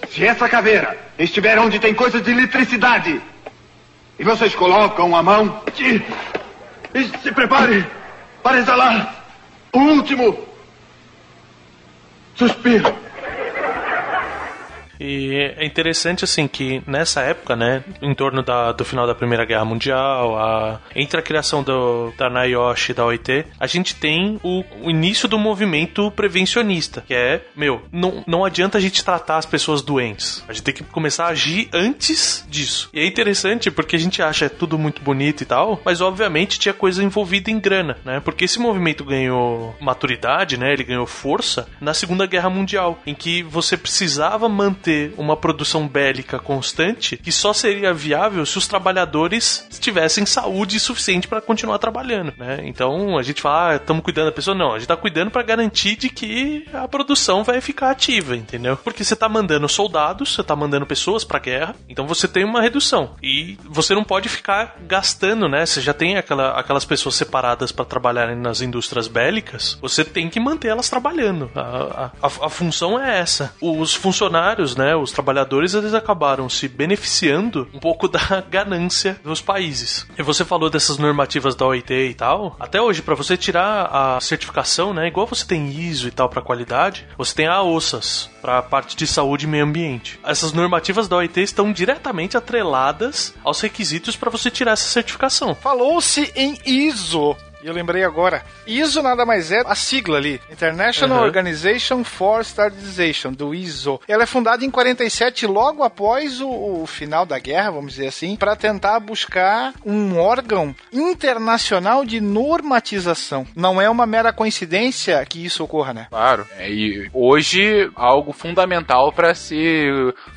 se essa caveira estiver onde tem coisas de eletricidade e vocês colocam a mão e, e se prepare para exalar o último suspiro. E é interessante, assim, que nessa época, né, em torno da- do final da Primeira Guerra Mundial, a- entre a criação do, da NIOSH e da OIT, a gente tem o, o início do movimento prevencionista, que é, meu, não, não adianta a gente tratar as pessoas doentes. A gente tem que começar a agir antes disso. E é interessante porque a gente acha tudo muito bonito e tal, mas obviamente tinha coisa envolvida em grana, né? Porque esse movimento ganhou maturidade, né? Ele ganhou força na Segunda Guerra Mundial, em que você precisava manter manter uma produção bélica constante que só seria viável se os trabalhadores tivessem saúde suficiente para continuar trabalhando, né? Então a gente fala, ah, estamos cuidando da pessoa. Não, a gente tá cuidando para garantir de que a produção vai ficar ativa, entendeu? Porque você tá mandando soldados, você tá mandando pessoas pra guerra, então você tem uma redução. E você não pode ficar gastando, né? Você já tem aquela, aquelas pessoas separadas para trabalharem nas indústrias bélicas, você tem que manter elas trabalhando. A, a, a, função é essa. Os funcionários, né? Os trabalhadores, eles acabaram se beneficiando um pouco da ganância dos países. E você falou dessas normativas da OIT e tal. Até hoje, para você tirar a certificação, né? Igual você tem ISO e tal para qualidade, você tem a OSAS para a parte de saúde e meio ambiente. Essas normativas da OIT estão diretamente atreladas aos requisitos para você tirar essa certificação. Falou-se em ISO e eu lembrei agora. ISO nada mais é a sigla ali. International uhum. Organization for Standardization, do ISO. Ela é fundada em 47, logo após o, o final da guerra, vamos dizer assim, para tentar buscar um órgão internacional de normatização. Não é uma mera coincidência que isso ocorra, né? Claro. É, e hoje, algo fundamental para se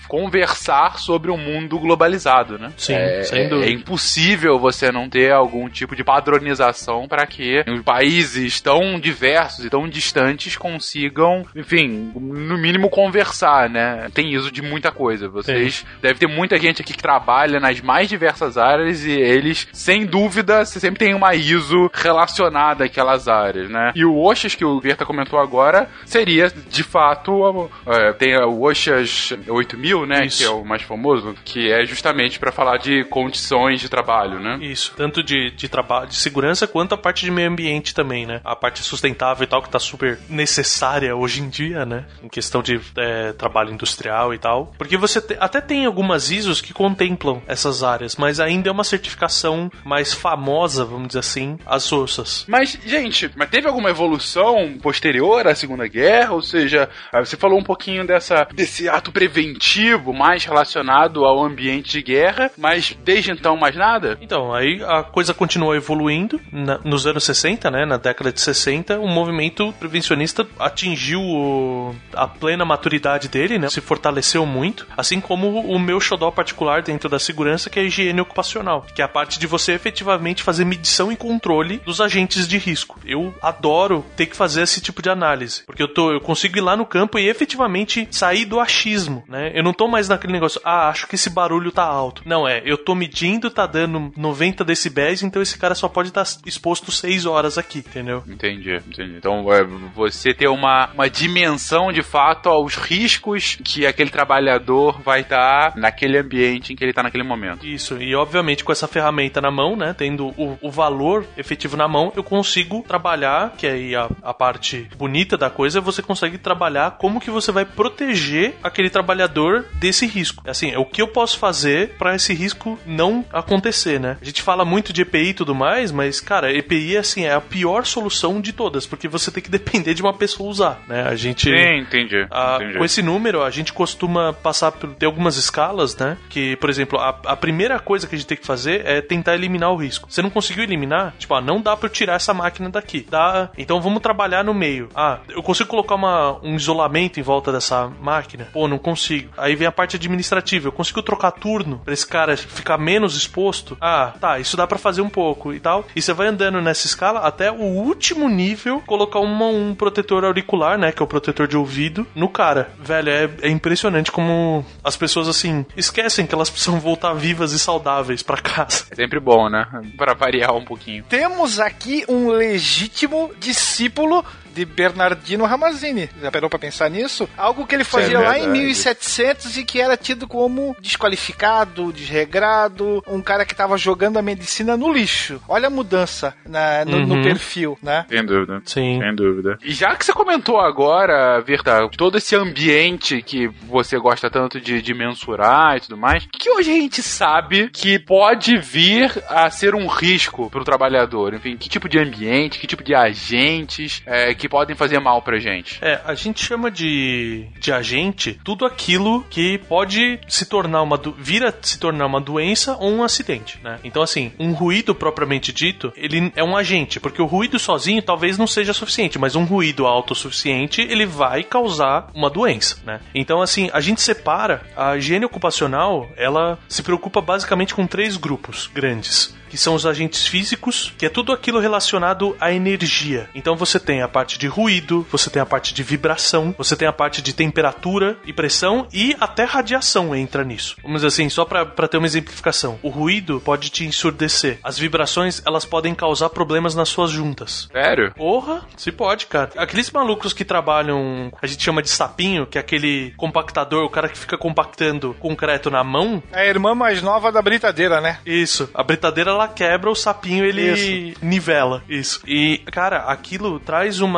conversar sobre um mundo globalizado, né? Sim, é, sem dúvida. É impossível você não ter algum tipo de padronização para que os países tão diversos e tão distantes consigam, enfim, no mínimo conversar, né? Tem isso de muita coisa. Vocês deve ter muita gente aqui que trabalha nas mais diversas áreas e eles, sem dúvida, sempre tem uma ISO relacionada àquelas áreas, né? E o OSHAS que o Verta comentou agora seria, de fato, é, tem o OSHAS 8000 né? Isso. Que é o mais famoso, que é justamente para falar de condições de trabalho, né? Isso, tanto de, de trabalho, de segurança, quanto a parte de meio ambiente também, né? A parte sustentável e tal, que tá super necessária hoje em dia, né? Em questão de é, trabalho industrial e tal. Porque você te, até tem algumas ISOs que contemplam essas áreas, mas ainda é uma certificação mais famosa, vamos dizer assim, as ossas. Mas, gente, mas teve alguma evolução posterior à Segunda Guerra? Ou seja, você falou um pouquinho dessa, desse ato preventivo mais relacionado ao ambiente de guerra, mas desde então mais nada? Então, aí a coisa continuou evoluindo. Na, nos anos 60, né, na década de 60, o movimento prevencionista atingiu o, a plena maturidade dele, né, se fortaleceu muito, assim como o meu xodó particular dentro da segurança, que é a higiene ocupacional, que é a parte de você efetivamente fazer medição e controle dos agentes de risco. Eu adoro ter que fazer esse tipo de análise, porque eu, tô, eu consigo ir lá no campo e efetivamente sair do achismo, né? Eu não tô mais naquele negócio, ah, acho que esse barulho tá alto. Não, é, eu tô medindo, tá dando 90 decibéis, então esse cara só pode estar tá exposto 6 horas aqui, entendeu? Entendi, entendi. Então é, você ter uma, uma dimensão de fato aos riscos que aquele trabalhador vai estar tá naquele ambiente em que ele tá naquele momento. Isso, e obviamente com essa ferramenta na mão, né, tendo o, o valor efetivo na mão, eu consigo trabalhar, que aí a, a parte bonita da coisa, você consegue trabalhar como que você vai proteger aquele trabalhador desse risco. Assim, é o que eu posso fazer para esse risco não acontecer, né? A gente fala muito de EPI e tudo mais, mas, cara, EPI, assim, é a pior solução de todas, porque você tem que depender de uma pessoa usar, né? A gente... Sim, entendi. A, entendi. Com esse número, a gente costuma passar por ter algumas escalas, né? Que, por exemplo, a, a primeira coisa que a gente tem que fazer é tentar eliminar o risco. Você não conseguiu eliminar? Tipo, ah, não dá pra eu tirar essa máquina daqui. Dá, então vamos trabalhar no meio. Ah, eu consigo colocar uma, um isolamento em volta dessa máquina? Pô, não consigo. Aí vem a parte administrativa. Eu consigo trocar turno pra esse cara ficar menos exposto? Ah, tá, isso dá para fazer um pouco e tal. E você vai andando nessa escala até o último nível, colocar uma, um protetor auricular, né? Que é o protetor de ouvido, no cara. Velho, é, é impressionante como as pessoas, assim, esquecem que elas precisam voltar vivas e saudáveis para casa. É sempre bom, né? Para variar um pouquinho. Temos aqui um legítimo discípulo de Bernardino Ramazzini. Já parou pra pensar nisso? Algo que ele fazia é lá em 1700 e que era tido como desqualificado, desregrado, um cara que tava jogando a medicina no lixo. Olha a mudança na, no, uhum. no, perfil, né? Sem dúvida. Sim. Sem dúvida. E já que você comentou agora, Virta, todo esse ambiente que você gosta tanto de, de mensurar e tudo mais, que hoje a gente sabe que pode vir a ser um risco pro trabalhador? Enfim, que tipo de ambiente, que tipo de agentes, é, que que podem fazer mal pra gente? É, a gente chama de, de agente tudo aquilo que pode se tornar uma do, vira se tornar uma doença ou um acidente, né? Então assim, um ruído propriamente dito, ele é um agente, porque o ruído sozinho talvez não seja suficiente, mas um ruído autossuficiente, ele vai causar uma doença, né? Então assim, a gente separa a higiene ocupacional, ela se preocupa basicamente com três grupos grandes que são os agentes físicos, que é tudo aquilo relacionado à energia. Então você tem a parte de ruído, você tem a parte de vibração, você tem a parte de temperatura e pressão e até radiação entra nisso. Vamos dizer assim, só para ter uma exemplificação. O ruído pode te ensurdecer. As vibrações, elas podem causar problemas nas suas juntas. Sério? Porra, se pode, cara. Aqueles malucos que trabalham, a gente chama de sapinho, que é aquele compactador, o cara que fica compactando concreto na mão. É a irmã mais nova da britadeira, né? Isso. A britadeira ela quebra, o sapinho ele nivela. Isso. E, cara, aquilo traz uma,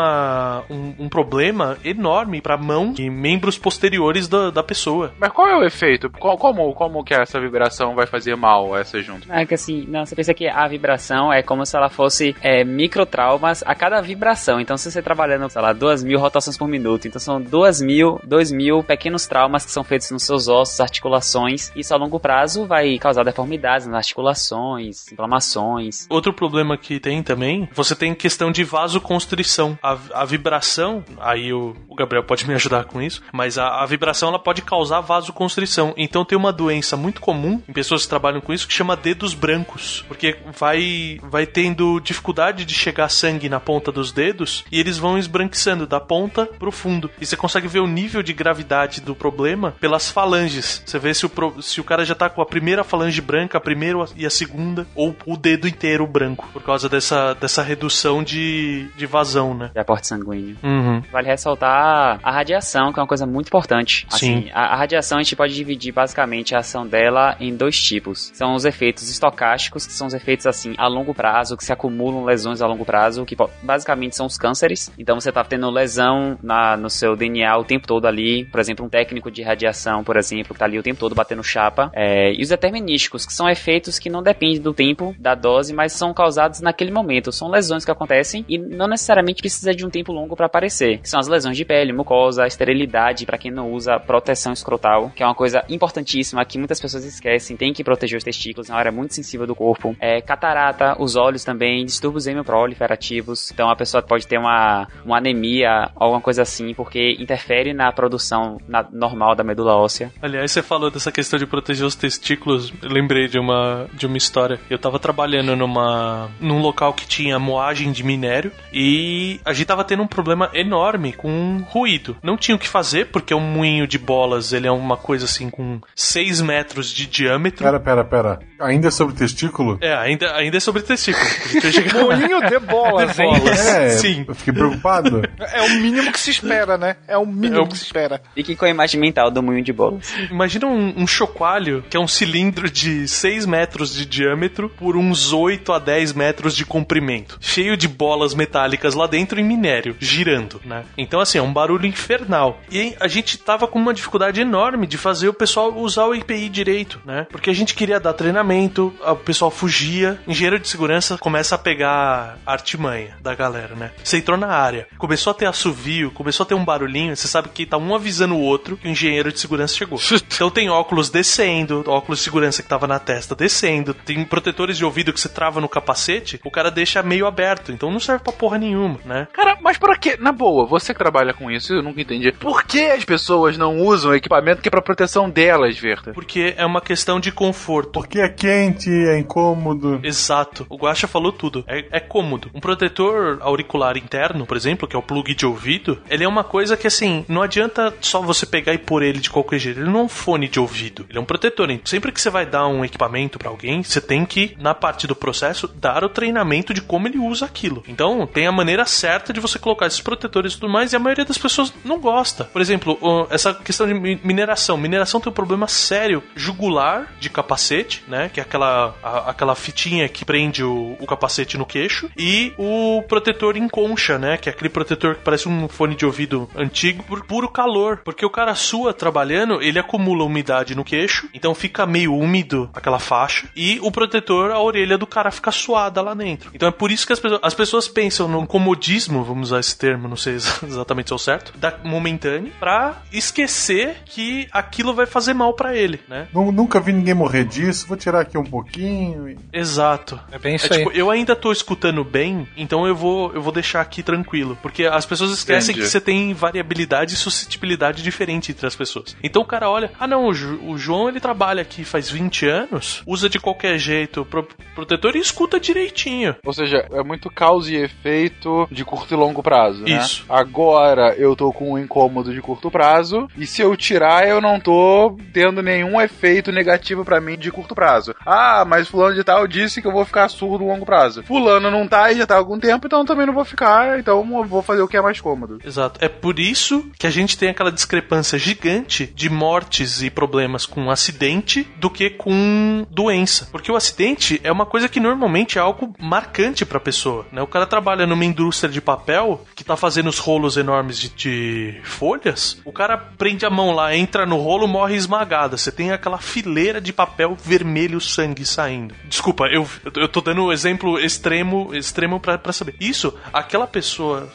um, um problema enorme pra mão e membros posteriores da, da pessoa. Mas qual é o efeito? Qual- como, como que essa vibração vai fazer mal a essa junta? É que assim, não, você pensa que a vibração é como se ela fosse é, microtraumas a cada vibração. Então, se você trabalhando, sei lá, duas mil rotações por minuto, então são duas mil, dois mil pequenos traumas que são feitos nos seus ossos, articulações. Isso a longo prazo vai causar deformidades nas articulações, inflamações. Outro problema que tem também, você tem questão de vasoconstrição. A, a vibração, aí o, o Gabriel pode me ajudar com isso, mas a, a vibração ela pode causar vasoconstrição. Então tem uma doença muito comum em pessoas que trabalham com isso que chama dedos brancos, porque vai vai tendo dificuldade de chegar sangue na ponta dos dedos e eles vão esbranquiçando da ponta pro fundo. E você consegue ver o nível de gravidade do problema pelas falanges. Você vê se o, se o cara já tá com a primeira falange branca, a primeira e a segunda, ou o dedo inteiro branco, por causa dessa, dessa redução de, de vazão, né? Aporte sanguíneo. Uhum. Vale ressaltar a radiação, que é uma coisa muito importante. Assim, Sim. a, a radiação a gente pode dividir basicamente a ação dela em dois tipos. São os efeitos estocásticos, que são os efeitos assim a longo prazo, que se acumulam lesões a longo prazo, que basicamente são os cânceres. Então você tá tendo lesão na, no seu DNA o tempo todo ali. Por exemplo, um técnico de radiação, por exemplo, que tá ali o tempo todo batendo chapa. É, e os determinísticos, que são efeitos que não dependem do tempo, da dose, mas são causados naquele momento. São lesões que acontecem e não necessariamente precisa de um tempo longo para aparecer. Que são as lesões de pele, mucosa, esterilidade, para quem não usa proteção escrotal, que é uma coisa importantíssima que muitas pessoas esquecem. Tem que proteger os testículos, é uma área muito sensível do corpo. É, catarata, os olhos também, distúrbios hemioproliferativos. Então a pessoa pode ter uma, uma anemia, alguma coisa assim, porque interfere na produção na- normal da medula óssea. Aliás, você falou dessa questão de proteger os testículos. Eu lembrei de uma, de uma história. Eu tava trabalhando numa, num local que tinha moagem de minério e a gente tava tendo um problema enorme com ruído. Não tinha o que fazer, porque um moinho de bolas ele é uma coisa assim com 6 metros de diâmetro. Pera, pera, pera. Ainda é sobre testículo? É, ainda, ainda é sobre testículo. Moinho de bolas, De hein? bolas. É, Sim. eu fiquei preocupado. É o mínimo que se espera, né? É o mínimo É o- que se espera. Fique com a imagem mental do moinho de bolas. Imagina um, um chocalho, que é um cilindro de 6 metros de diâmetro por uns 8 a 10 metros de comprimento. Cheio de bolas metálicas lá dentro em minério, girando, né? Então, assim, é um barulho infernal. E a gente tava com uma dificuldade enorme de fazer o pessoal usar o IPI direito, né? Porque a gente queria dar treinamento, o pessoal fugia, engenheiro de segurança começa a pegar a artimanha da galera, né? Você entrou na área, começou a ter assovio, começou a ter um barulhinho, você sabe que tá um avisando o outro que o engenheiro de segurança chegou. Então tem óculos descendo, óculos de segurança que tava na testa descendo, tem protetores de ouvido que você trava no capacete, o cara deixa meio aberto, então não serve pra porra nenhuma, né? Cara, mas pra quê? Na boa, você que trabalha com isso, eu nunca entendi. Por que as pessoas não usam equipamento que é pra proteção delas, Verta? Porque é uma questão de conforto. Porque é quente, é incômodo. Exato. O Guaxa falou tudo. É, é cômodo. Um protetor auricular interno, por exemplo, que é o plug de ouvido, ele é uma coisa que, assim, não adianta só você pegar e pôr ele de qualquer jeito. Ele não é um fone de ouvido. Ele é um protetor. Então, sempre que você vai dar um equipamento pra alguém, você tem que, na parte do processo, dar o treinamento de como ele usa aquilo. Então, tem a maneira certa de você colocar esses protetores e tudo mais, e a maioria das pessoas não gosta. Por exemplo, essa questão de mi- mineração. Mineração tem um problema sério jugular de capacete, né? Que é aquela, a- aquela fitinha que prende o, o capacete no queixo. E o protetor em concha, né? Que é aquele protetor que parece um fone de ouvido antigo por puro calor. Porque o cara sua trabalhando, ele acumula umidade no queixo, então fica meio úmido aquela faixa. E o protetor a orelha do cara fica suada lá dentro. Então é por isso que as as pessoas pensam no comodismo, vamos usar esse termo, não sei exatamente se é o certo, da momentâneo, pra esquecer que aquilo vai fazer mal pra ele, né? Nu- Nunca vi ninguém morrer disso, vou tirar aqui um pouquinho. e- Exato. É bem isso É, aí. tipo, eu ainda tô escutando bem, então eu vou, eu vou deixar aqui tranquilo. Porque as pessoas esquecem Entendi. que você tem variabilidade e suscetibilidade diferente entre as pessoas. Então o cara olha, ah não, o, o João ele trabalha aqui faz 20 anos, usa de qualquer jeito pro, protetor e escuta direitinho. Ou seja, é muito causa e efeito de curto e longo prazo, né? Isso. Agora eu tô com um incômodo de curto prazo e se eu tirar eu não tô tendo nenhum efeito negativo pra mim de curto prazo. Ah, mas fulano de tal disse que eu vou ficar surdo no longo prazo. Fulano não tá e já tá há algum tempo, então eu também não vou ficar, então eu vou fazer o que é mais cômodo. Exato. É por isso que a gente tem aquela discrepância gigante de mortes e problemas com acidente do que com doença. Porque o acidente é uma coisa que normalmente é algo marcante pra pessoa, né? O cara trabalha numa indústria de papel que tá fazendo os rolos enormes de, de folhas, o cara prende a mão lá, entra no rolo, morre esmagado. Você tem aquela fileira de papel vermelho sangue saindo. Desculpa, eu, eu tô dando um exemplo extremo, extremo pra saber. Isso, aquela pessoa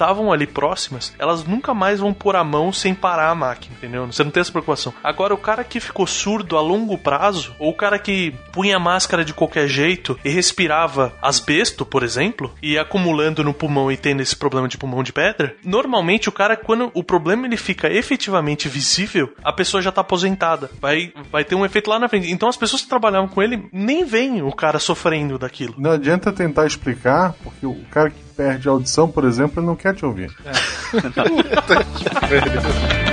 estavam ali próximas, elas nunca mais vão pôr a mão sem parar a máquina, entendeu? Você não tem essa preocupação. Agora, o cara que ficou surdo a longo prazo, ou o cara que punha máscara de qualquer jeito e respirava asbesto, por exemplo, e acumulando no pulmão e tendo esse problema de pulmão de pedra, normalmente o cara, quando o problema ele fica efetivamente visível, a pessoa já tá aposentada. Vai, vai ter um efeito lá na frente. Então as pessoas que trabalhavam com ele nem veem o cara sofrendo daquilo. Não adianta tentar explicar, porque o cara que perde a audição, por exemplo, ele não quer te ouvir.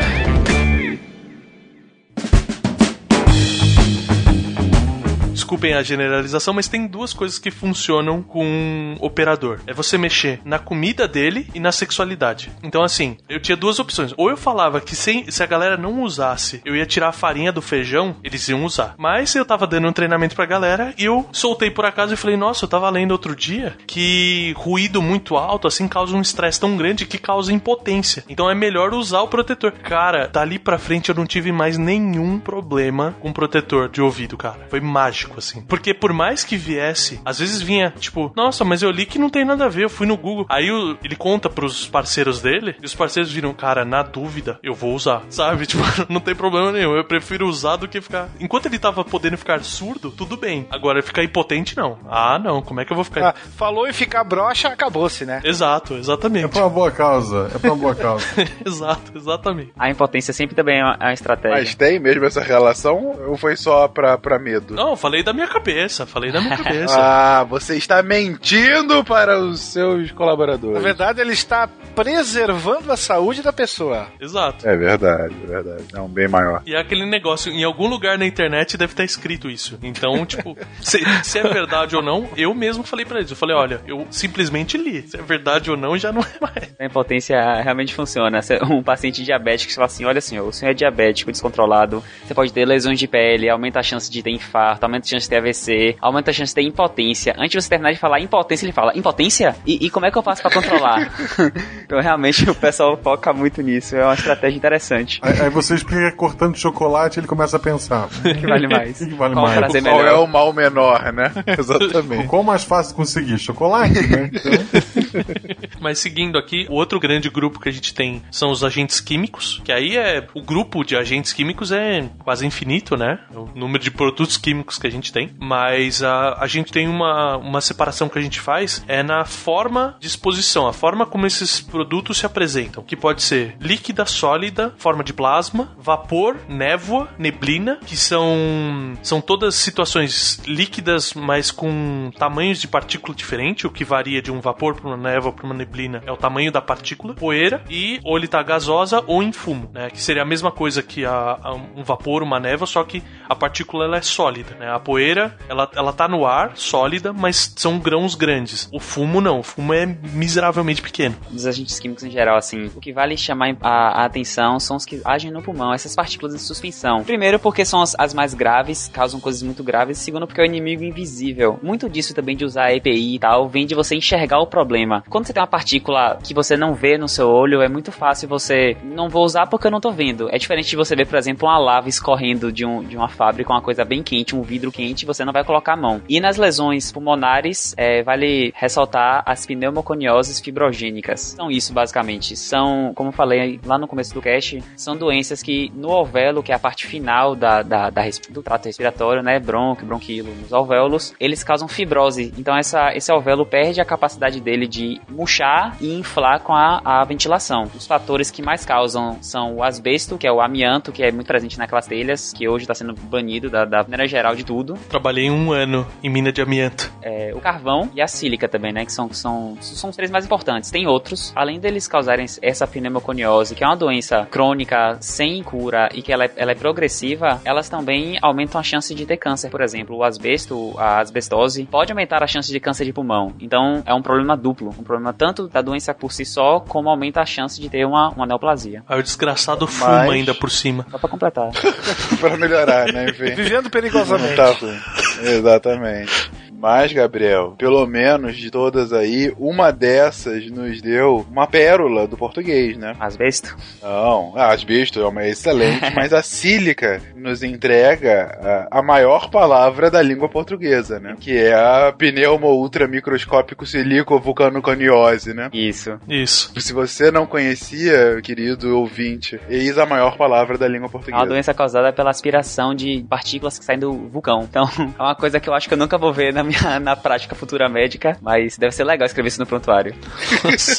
Desculpem a generalização, mas tem duas coisas que funcionam com um operador. É você mexer na comida dele e na sexualidade. Então, assim, eu tinha duas opções. Ou eu falava que sem, se a galera não usasse, eu ia tirar a farinha do feijão, eles iam usar. Mas eu tava dando um treinamento pra galera e eu soltei por acaso e falei, nossa, eu tava lendo outro dia que ruído muito alto, assim, causa um estresse tão grande que causa impotência. Então é melhor usar o protetor. Cara, dali pra frente eu não tive mais nenhum problema com protetor de ouvido, cara. Foi mágico, assim. Porque por mais que viesse, às vezes vinha, tipo, nossa, mas eu li que não tem nada a ver, eu fui no Google. Aí o- ele conta pros parceiros dele, e os parceiros viram, cara, na dúvida, eu vou usar. Sabe? Tipo, não tem problema nenhum. Eu prefiro usar do que ficar. Enquanto ele tava podendo ficar surdo, tudo bem. Agora ficar impotente, não. Ah, não. Como é que eu vou ficar. Ah, falou em ficar broxa, acabou-se, né? Exato, É exatamente. pra uma boa causa, é pra uma boa causa. Exato, exatamente. A impotência sempre também é uma, é uma estratégia. Mas tem mesmo essa relação ou foi só pra, pra medo? Não, eu falei da minha cabeça, falei da minha cabeça. Ah, você está mentindo para os seus Na colaboradores. verdade, ele está preservando a saúde da pessoa. Exato. É verdade, é verdade. É um bem maior. E é aquele negócio, em algum lugar na internet deve estar escrito isso. Então, tipo, se, se é verdade ou não, eu mesmo falei pra eles. Eu falei, olha, eu simplesmente li. Se é verdade ou não, já não é mais. A impotência realmente funciona. Se Um paciente diabético que fala assim: olha, senhor, o senhor é diabético, descontrolado, você pode ter lesões de pele, aumenta a chance de ter infarto, aumenta a chance de ter AVC, aumenta a chance de ter impotência. Antes de você terminar de falar impotência, ele fala: impotência? E, e como é que eu faço pra controlar? então, realmente, o pessoal foca muito nisso. É uma estratégia interessante. Aí, aí você explica cortando chocolate ele começa a pensar. O que vale mais? O que vale Qual mais? prazer Qual é o mal menor, né? Exatamente. Qual mais fácil conseguir? Chocolate, né? Então, Mas seguindo aqui, o outro grande grupo que a gente tem são os agentes químicos, que aí é o grupo de agentes químicos é quase infinito, né? O número de produtos químicos que a gente tem, mas a, a gente tem uma, uma separação que a gente faz é na forma de exposição, a forma como esses produtos se apresentam, que pode ser líquida, sólida, forma de plasma, vapor, névoa, neblina, que são são todas situações líquidas, mas com tamanhos de partícula diferente, o que varia de um vapor para uma névoa para uma neblina é o tamanho da partícula, poeira e ou ele tá gasosa ou em fumo, né? Que seria a mesma coisa que a, a um vapor, uma névoa, só que a partícula ela é sólida, né? A poeira ela, ela tá no ar, sólida, mas são grãos grandes. O fumo não, o fumo é miseravelmente pequeno. Dos agentes químicos em geral, assim, o que vale chamar a, a atenção são os que agem no pulmão, essas partículas de suspensão. Primeiro, porque são as, as mais graves, causam coisas muito graves. Segundo, porque é o inimigo invisível. Muito disso também de usar EPI e tal, vem de você enxergar o problema. Problema. Quando você tem uma partícula que você não vê no seu olho, é muito fácil você. Não vou usar porque eu não tô vendo. É diferente de você ver, por exemplo, uma lava escorrendo de, um, de uma fábrica, uma coisa bem quente, um vidro quente, você não vai colocar a mão. E nas lesões pulmonares, é, vale ressaltar as pneumoconioses fibrogênicas. São isso, basicamente. São, como falei lá no começo do cast, são doenças que no alvéolo, que é a parte final da, da, da do trato respiratório, né, bronco, bronquilo, nos alvéolos, eles causam fibrose. Então essa, esse alvéolo perde a capacidade dele de murchar e inflar com a, a ventilação. Os fatores que mais causam são o asbesto, que é o amianto, que é muito presente naquelas telhas, que hoje está sendo banido da, da maneira geral de tudo. Trabalhei um ano em mina de amianto. É, o carvão e a sílica também, né, que são, são, são os três mais importantes. Tem outros, além deles causarem essa pneumoconiose, que é uma doença crônica sem cura e que ela é, ela é progressiva, elas também aumentam a chance de ter câncer, por exemplo. O asbesto, a asbestose, pode aumentar a chance de câncer de pulmão. Então é um problema duplo. Um problema tanto da doença por si só, como aumenta a chance de ter uma, uma neoplasia. Aí o desgraçado Mas... fuma ainda por cima. Só pra completar. pra melhorar, né? Enfim. Vivendo perigosamente. Tá, exatamente. Mas, Gabriel, pelo menos de todas aí, uma dessas nos deu uma pérola do português, né? Asbesto? Não, ah, asbesto é uma excelente, mas a sílica nos entrega a, a, maior palavra da língua portuguesa, né? Que é a pneumo ultra microscópico silico vulcanoconiose, né? Isso. Isso. Se você não conhecia, querido ouvinte, eis a maior palavra da língua portuguesa. É uma doença causada pela aspiração de partículas que saem do vulcão. Então, é uma coisa que eu acho que eu nunca vou ver na minha na prática futura médica, mas deve ser legal escrever isso no prontuário.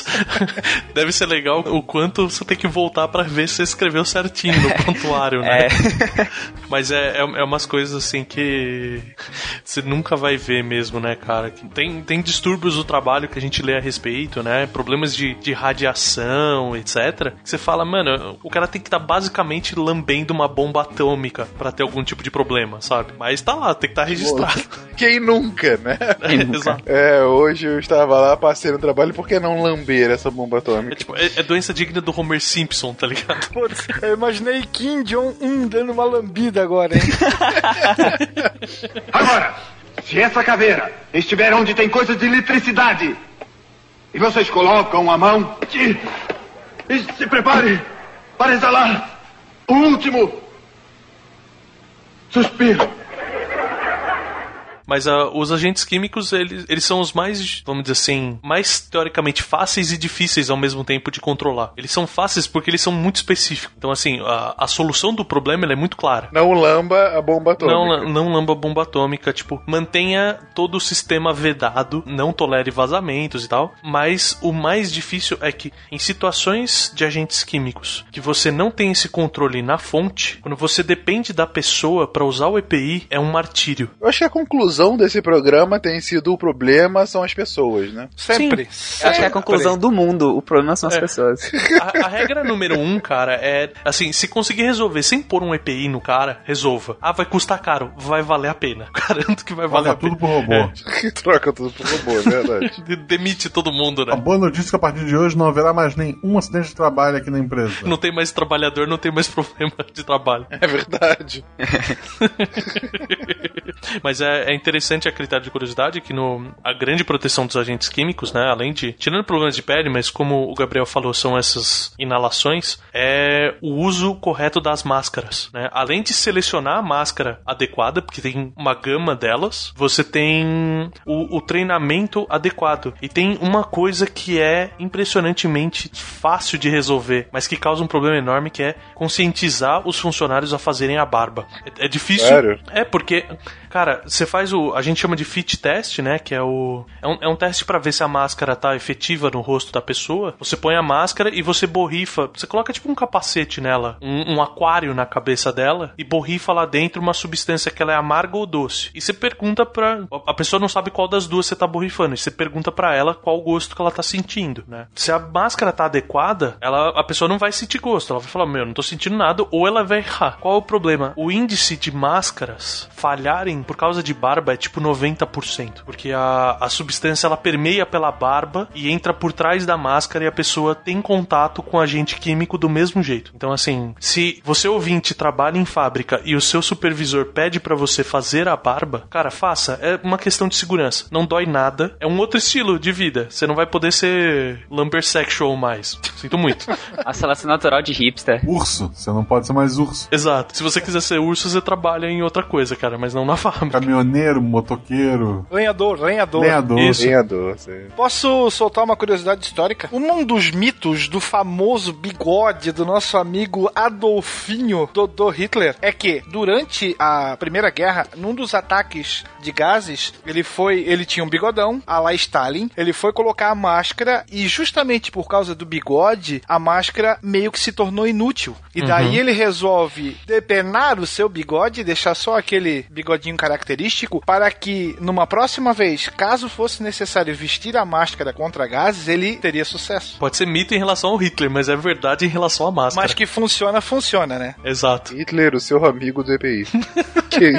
deve ser legal o quanto você tem que voltar para ver se você escreveu certinho no prontuário, né? É. mas é, é, é, umas coisas assim que você nunca vai ver mesmo, né, cara? Tem, tem distúrbios do trabalho que a gente lê a respeito, né? Problemas de, de radiação, etc. Que você fala, mano, o cara tem que estar tá basicamente lambendo uma bomba atômica para ter algum tipo de problema, sabe? Mas tá lá, tem que estar tá registrado. Quem nunca? Nunca, né? É, é, hoje eu estava lá, passei no trabalho, por que não lamber essa bomba atômica? É, tipo, é, é doença digna do Homer Simpson, tá ligado? Putz, eu imaginei Kim Jong-un dando uma lambida agora, hein? agora, se essa caveira estiver onde tem coisas de eletricidade, e vocês colocam a mão e se prepare para exalar o último suspiro. Mas uh, os agentes químicos, eles, eles são os mais, vamos dizer assim, mais teoricamente fáceis e difíceis ao mesmo tempo de controlar. Eles são fáceis porque eles são muito específicos. Então, assim, a, a solução do problema é muito clara. Não lamba a bomba atômica. Não, não lamba a bomba atômica. Tipo, mantenha todo o sistema vedado, não tolere vazamentos e tal. Mas o mais difícil é que, em situações de agentes químicos, que você não tem esse controle na fonte, quando você depende da pessoa para usar o EPI, é um martírio. Eu acho que a conclusão conclusão desse programa tem sido o problema são as pessoas, né? Sempre. Sim. Acho que é a conclusão do mundo. O problema são as é. pessoas. A, a, regra número um, cara, é assim: se conseguir resolver sem pôr um EPI no cara, resolva. Ah, vai custar caro, vai valer a pena. Garanto que vai valer Troca a pena. tudo pro robô. É. Troca tudo pro robô, é verdade. Demite todo mundo, né? A boa notícia é que a partir de hoje não haverá mais nenhum acidente de trabalho aqui na empresa. Não tem mais trabalhador, não tem mais problema de trabalho. É verdade. Mas é, é interessante a critério de curiosidade que no, a grande proteção dos agentes químicos, né, além de tirando problemas de pele, mas como o Gabriel falou, são essas inalações, é o uso correto das máscaras, né? Além de selecionar a máscara adequada, porque tem uma gama delas, você tem o, o treinamento adequado. E tem uma coisa que é impressionantemente fácil de resolver, mas que causa um problema enorme, que é conscientizar os funcionários a fazerem a barba. É, é difícil. Sério? É porque Cara, você faz o. A gente chama de fit test, né? Que é o. É um, é um teste para ver se a máscara tá efetiva no rosto da pessoa. Você põe a máscara e você borrifa. Você coloca tipo um capacete nela, um, um aquário na cabeça dela e borrifa lá dentro uma substância que ela é amarga ou doce. E você pergunta pra. A pessoa não sabe qual das duas você tá borrifando. E você pergunta para ela qual gosto que ela tá sentindo, né? Se a máscara tá adequada, ela, a pessoa não vai sentir gosto. Ela vai falar, meu, não tô sentindo nada. Ou ela vai errar. Qual é o problema? O índice de máscaras falharem por causa de barba é tipo 90%, porque a, a substância ela permeia pela barba e entra por trás da máscara e a pessoa tem contato com agente químico do mesmo jeito. Então, assim, se você ouvinte trabalha em fábrica e o seu supervisor pede pra você fazer a barba, cara, faça. É uma questão de segurança. Não dói nada. É um outro estilo de vida. Você não vai poder ser lumbersexual mais. Sinto muito. A seleção natural de hipster. Urso. Você não pode ser mais urso. Exato. Se você quiser ser urso, você trabalha em outra coisa, cara, mas não na fábrica. Caminhoneiro, motoqueiro, Lenhador, lenhador. lenhador. Isso. Lenhador, sei. Posso soltar uma curiosidade histórica? Um dos mitos do famoso bigode do nosso amigo Adolfinho Dodô Hitler é que durante a Primeira Guerra, num dos ataques de gases, ele foi, ele tinha um bigodão, a lá Stalin, ele foi colocar a máscara e justamente por causa do bigode, a máscara meio que se tornou inútil. E daí ele resolve depenar o seu bigode, deixar só aquele bigodinho característico para que numa próxima vez, caso fosse necessário vestir a máscara contra gases, ele teria sucesso. Pode ser mito em relação ao Hitler, mas é verdade em relação à máscara. Mas que funciona, funciona, né? Exato. Hitler, o seu amigo do EPI. que...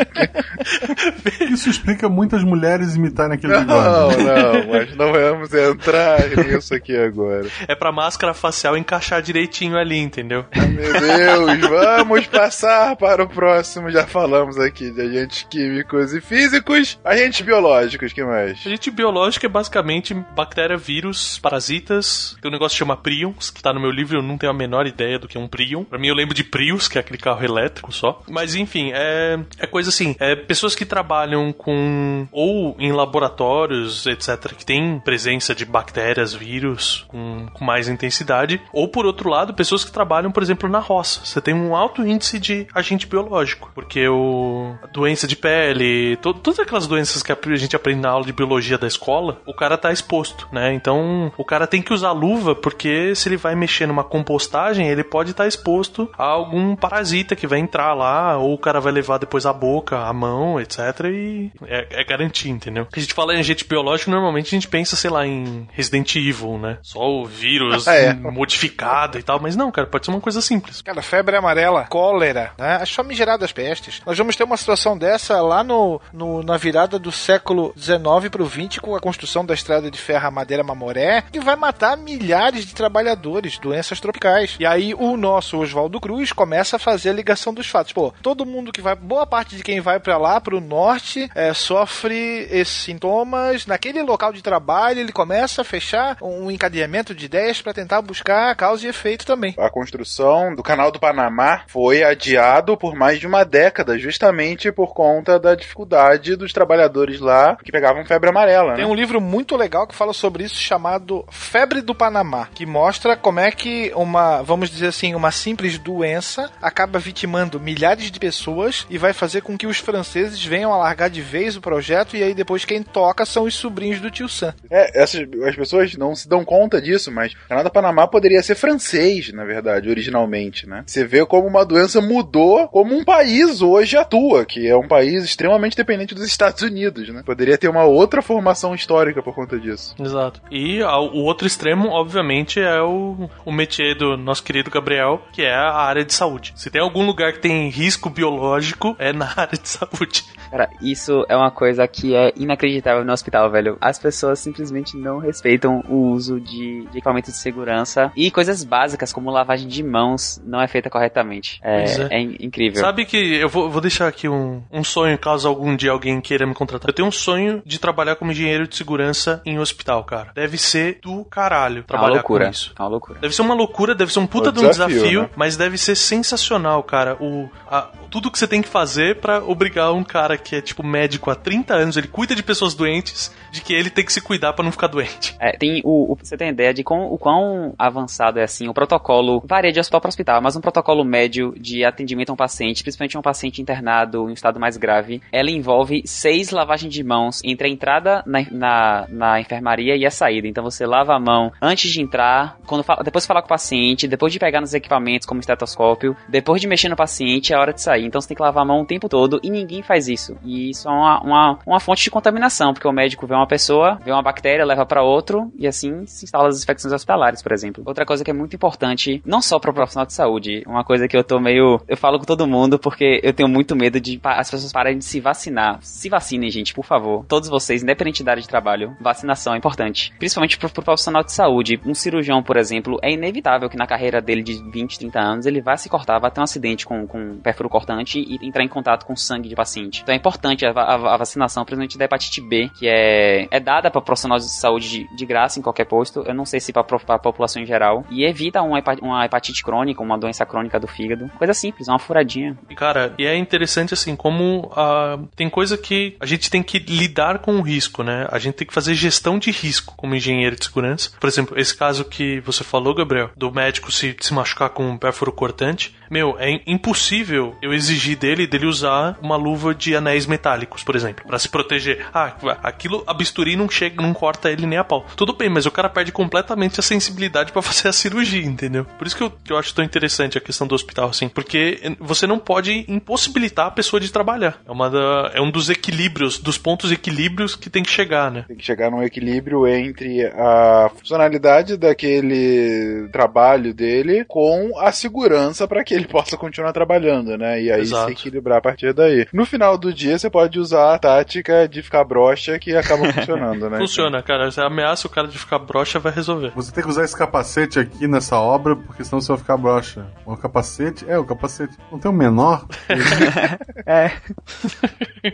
Isso explica muitas mulheres imitarem aquele Não, bigode. não, mas não vamos entrar nisso aqui agora. É pra máscara facial encaixar direitinho ali, entendeu? Meu Deus, vamos passar para o próximo. Já falamos aqui de agentes químicos e físicos. Agentes biológicos, que mais? Agente biológico é basicamente bactéria, vírus, parasitas. Tem um negócio que chama prions, que tá no meu livro, eu não tenho a menor ideia do que é um prion. Pra mim eu lembro de Prius, que é aquele carro elétrico só. Mas enfim, é, é coisa assim, é pessoas que trabalham com ou em laboratórios, etc, que tem presença de bactérias, vírus com, com mais intensidade, ou por outro lado, pessoas que trabalham, por exemplo, na roça. Você tem um alto índice de agente biológico, porque o a doença de pele, to- todas aquelas doenças que a gente aprende na aula de biologia da escola, o cara tá exposto, né? Então, o cara tem que usar luva porque se ele vai mexer numa compostagem, ele pode estar exposto a algum parasita que vai entrar lá, ou o cara vai levar depois a boca, a mão, etc. E é, é garantir, entendeu? A gente fala em agente biológico, normalmente a gente pensa, sei lá, em Resident Evil, né? Só o vírus É. modificado e tal, mas não, cara, pode ser uma coisa simples. Cara, febre amarela, cólera, né? As famigeradas pestes. Nós vamos ter uma situação dessa lá no, no- na virada do século XIX pro XX com a construção da estrada de ferro Madeira Mamoré, que vai matar milhares de trabalhadores, doenças tropicais. E aí o nosso Oswaldo Cruz começa a fazer a ligação dos fatos. Pô, todo mundo que vai, boa parte de quem vai pra lá, pro norte, é, sofre esses sintomas. Naquele local de trabalho, ele começa a fechar um encadeamento de ideias para tentar buscar causa e efeito também. A construção do canal do Panamá foi adiado por mais de uma década, justamente por conta da dificuldade dos trabalhadores lá que pegavam febre amarela, Tem né? um livro muito legal que fala sobre isso chamado Febre do Panamá, que mostra como é que uma, vamos dizer assim, uma simples doença acaba vitimando milhares de pessoas e vai fazer com que os franceses venham a largar de vez o projeto e aí depois quem toca são os sobrinhos do tio Sam. É, essas, as pessoas não se dão conta disso, mas do Panamá poderia ser francês, na verdade, originalmente, né? Você vê como uma doença mudou como um país hoje atua, que é um país extremamente dependente dos Estados Unidos, né? Poderia ter uma outra formação histórica por conta disso. Exato. E a- o outro extremo, obviamente, é o, o métier do nosso querido Gabriel, que é a área de saúde. Se tem algum lugar que tem risco biológico, é na área de saúde. Cara, isso é uma coisa que é inacreditável no hospital, velho. As pessoas simplesmente não respeitam o uso de, de equipamentos de segurança e coisas básicas como lavagem de mãos não é feita corretamente. É, é. é in- incrível. Sabe que eu vou, vou deixar aqui um, um sonho, caso algum dia alguém queira me contratar. Eu tenho um sonho de trabalhar como engenheiro de segurança em hospital, cara. Deve ser do caralho é uma trabalhar loucura. com isso. É uma loucura. Deve ser uma loucura, deve ser um puta É um de um desafio, desafio, né? mas deve ser sensacional, cara. O, a- tudo que você tem que fazer pra obrigar um cara que é tipo médico há 30 anos, ele cuida de pessoas doentes, de que ele tem que se cuidar pra não ficar doente. É, tem o, o- você tem ideia de quão, o quão avançado é assim o protocolo, varia de hospital para hospital, mas um protocolo médio de atendimento a um paciente, principalmente um paciente internado em um estado mais grave, ela envolve seis lavagens de mãos entre a entrada na, na, na enfermaria e a saída. Então você lava a mão antes de entrar, quando depois de falar com o paciente, depois de pegar nos equipamentos como estetoscópio, depois de mexer no paciente, é hora de sair. Então você tem que lavar a mão o tempo tempo todo e ninguém faz isso. E isso é uma, uma, uma fonte de contaminação, porque o médico vê uma pessoa, vê uma bactéria, leva para outro e assim se instala as infecções hospitalares, por exemplo. Outra coisa que é muito importante, não só para o profissional de saúde, uma coisa que eu tô meio. Eu falo com todo mundo porque eu tenho muito medo de as pessoas pararem de se vacinar. Se vacinem, gente, por favor. Todos vocês, independente da área de trabalho, vacinação é importante. Principalmente pro, pro profissional de saúde. Um cirurgião, por exemplo, é inevitável que na carreira dele de 20, 30 anos ele vai se cortar, vai ter um acidente com, com pérfuro cortante e entrar em contato com sangue de paciente. Então é importante a, a, a vacinação, principalmente da hepatite B, que é, é dada para profissionais de saúde de, de, graça em qualquer posto. Eu não sei se para a população em geral. E evita uma, uma hepatite crônica, uma doença crônica do fígado. Coisa simples, uma furadinha. Cara, e é interessante assim, como uh, tem coisa que a gente tem que lidar com o risco, né? A gente tem que fazer gestão de risco como engenheiro de segurança. Por exemplo, esse caso que você falou, Gabriel, do médico se, se machucar com um pérfuro cortante. Meu, é impossível eu exigir dele dele usar uma luva de anéis metálicos, por exemplo, para se proteger. Ah, aquilo, a bisturi não chega, não corta ele nem a pau. Tudo bem, mas o cara perde completamente a sensibilidade para fazer a cirurgia, entendeu? Por isso que eu, eu acho tão interessante a questão do hospital, assim, porque você não pode impossibilitar a pessoa de trabalhar. É, uma da, é um dos equilíbrios, dos pontos equilíbrios que tem que chegar, né? Tem que chegar num equilíbrio entre a funcionalidade daquele trabalho dele com a segurança para que ele possa continuar trabalhando, né? E aí Exato. se equilibrar a partir daí. No final do dia, você pode usar a tática de ficar broxa que acaba funcionando, né? Funciona, cara. Você ameaça o cara de ficar broxa, vai resolver. Você tem que usar esse capacete aqui nessa obra, porque senão você vai ficar broxa. O capacete? É, o capacete. Não tem o um menor? é.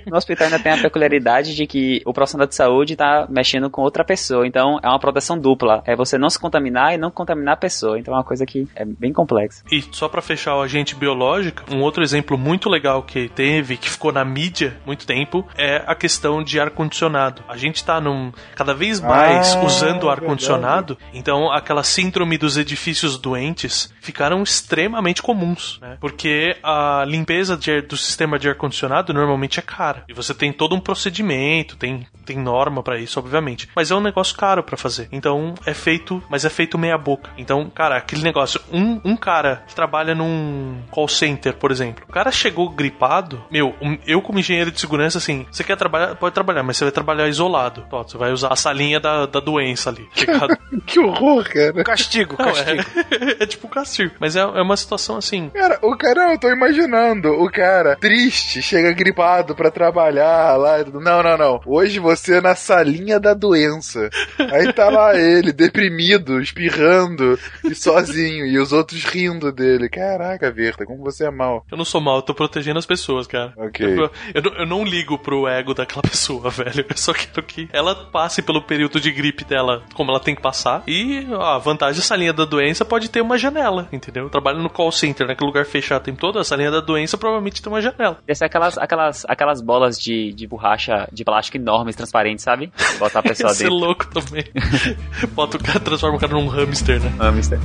No hospital ainda tem a peculiaridade de que o profissional de saúde tá mexendo com outra pessoa. Então é uma proteção dupla. É você não se contaminar e não contaminar a pessoa. Então é uma coisa que é bem complexa. E só para fechar o agente biológico, um outro exemplo muito legal que teve, que ficou na mídia muito tempo, é a questão de ar-condicionado. A gente tá num cada vez mais ah, usando ar-condicionado, então aquela síndrome dos edifícios doentes ficaram extremamente comuns, né? Porque a limpeza de, do sistema de ar-condicionado normalmente é cara. E você tem todo um procedimento, tem, tem norma para isso, obviamente. Mas é um negócio caro para fazer. Então é feito, mas é feito meia boca. Então, cara, aquele negócio, um, um cara que trabalha num call center, por exemplo, o cara chegou gripado, meu, eu como engenheiro de segurança, assim, você quer trabalhar, pode trabalhar, mas você vai trabalhar isolado. Ó, você vai usar a salinha da, da doença ali. que horror, cara. Castigo, castigo. Não, é, é, tipo castigo. Mas é, é uma situação assim. Cara, o cara, eu tô imaginando, o cara triste, chega gripado pra trabalhar lá. Não, não, não. Hoje você é na salinha da doença. Aí tá lá ele, deprimido, espirrando e sozinho. E os outros rindo dele. Caraca, Verta, como você é mal. Eu não sou mal, eu tô protegendo as pessoas, cara. Ok. Eu, eu, eu não ligo pro ego daquela pessoa, velho. Eu só quero que ela passe pelo período de gripe dela como ela tem que passar. E ó, a vantagem dessa linha da doença pode ter uma janela, entendeu? Eu trabalho no call center, naquele lugar fechado o tempo todo, essa linha da doença provavelmente tem uma janela. Essa é aquelas, aquelas, aquelas bolas de, de borracha de plástico enormes, transparentes, sabe? Botar a pessoa dentro. Ser louco também. Bota o cara, transforma o cara num hamster, né? Hamster.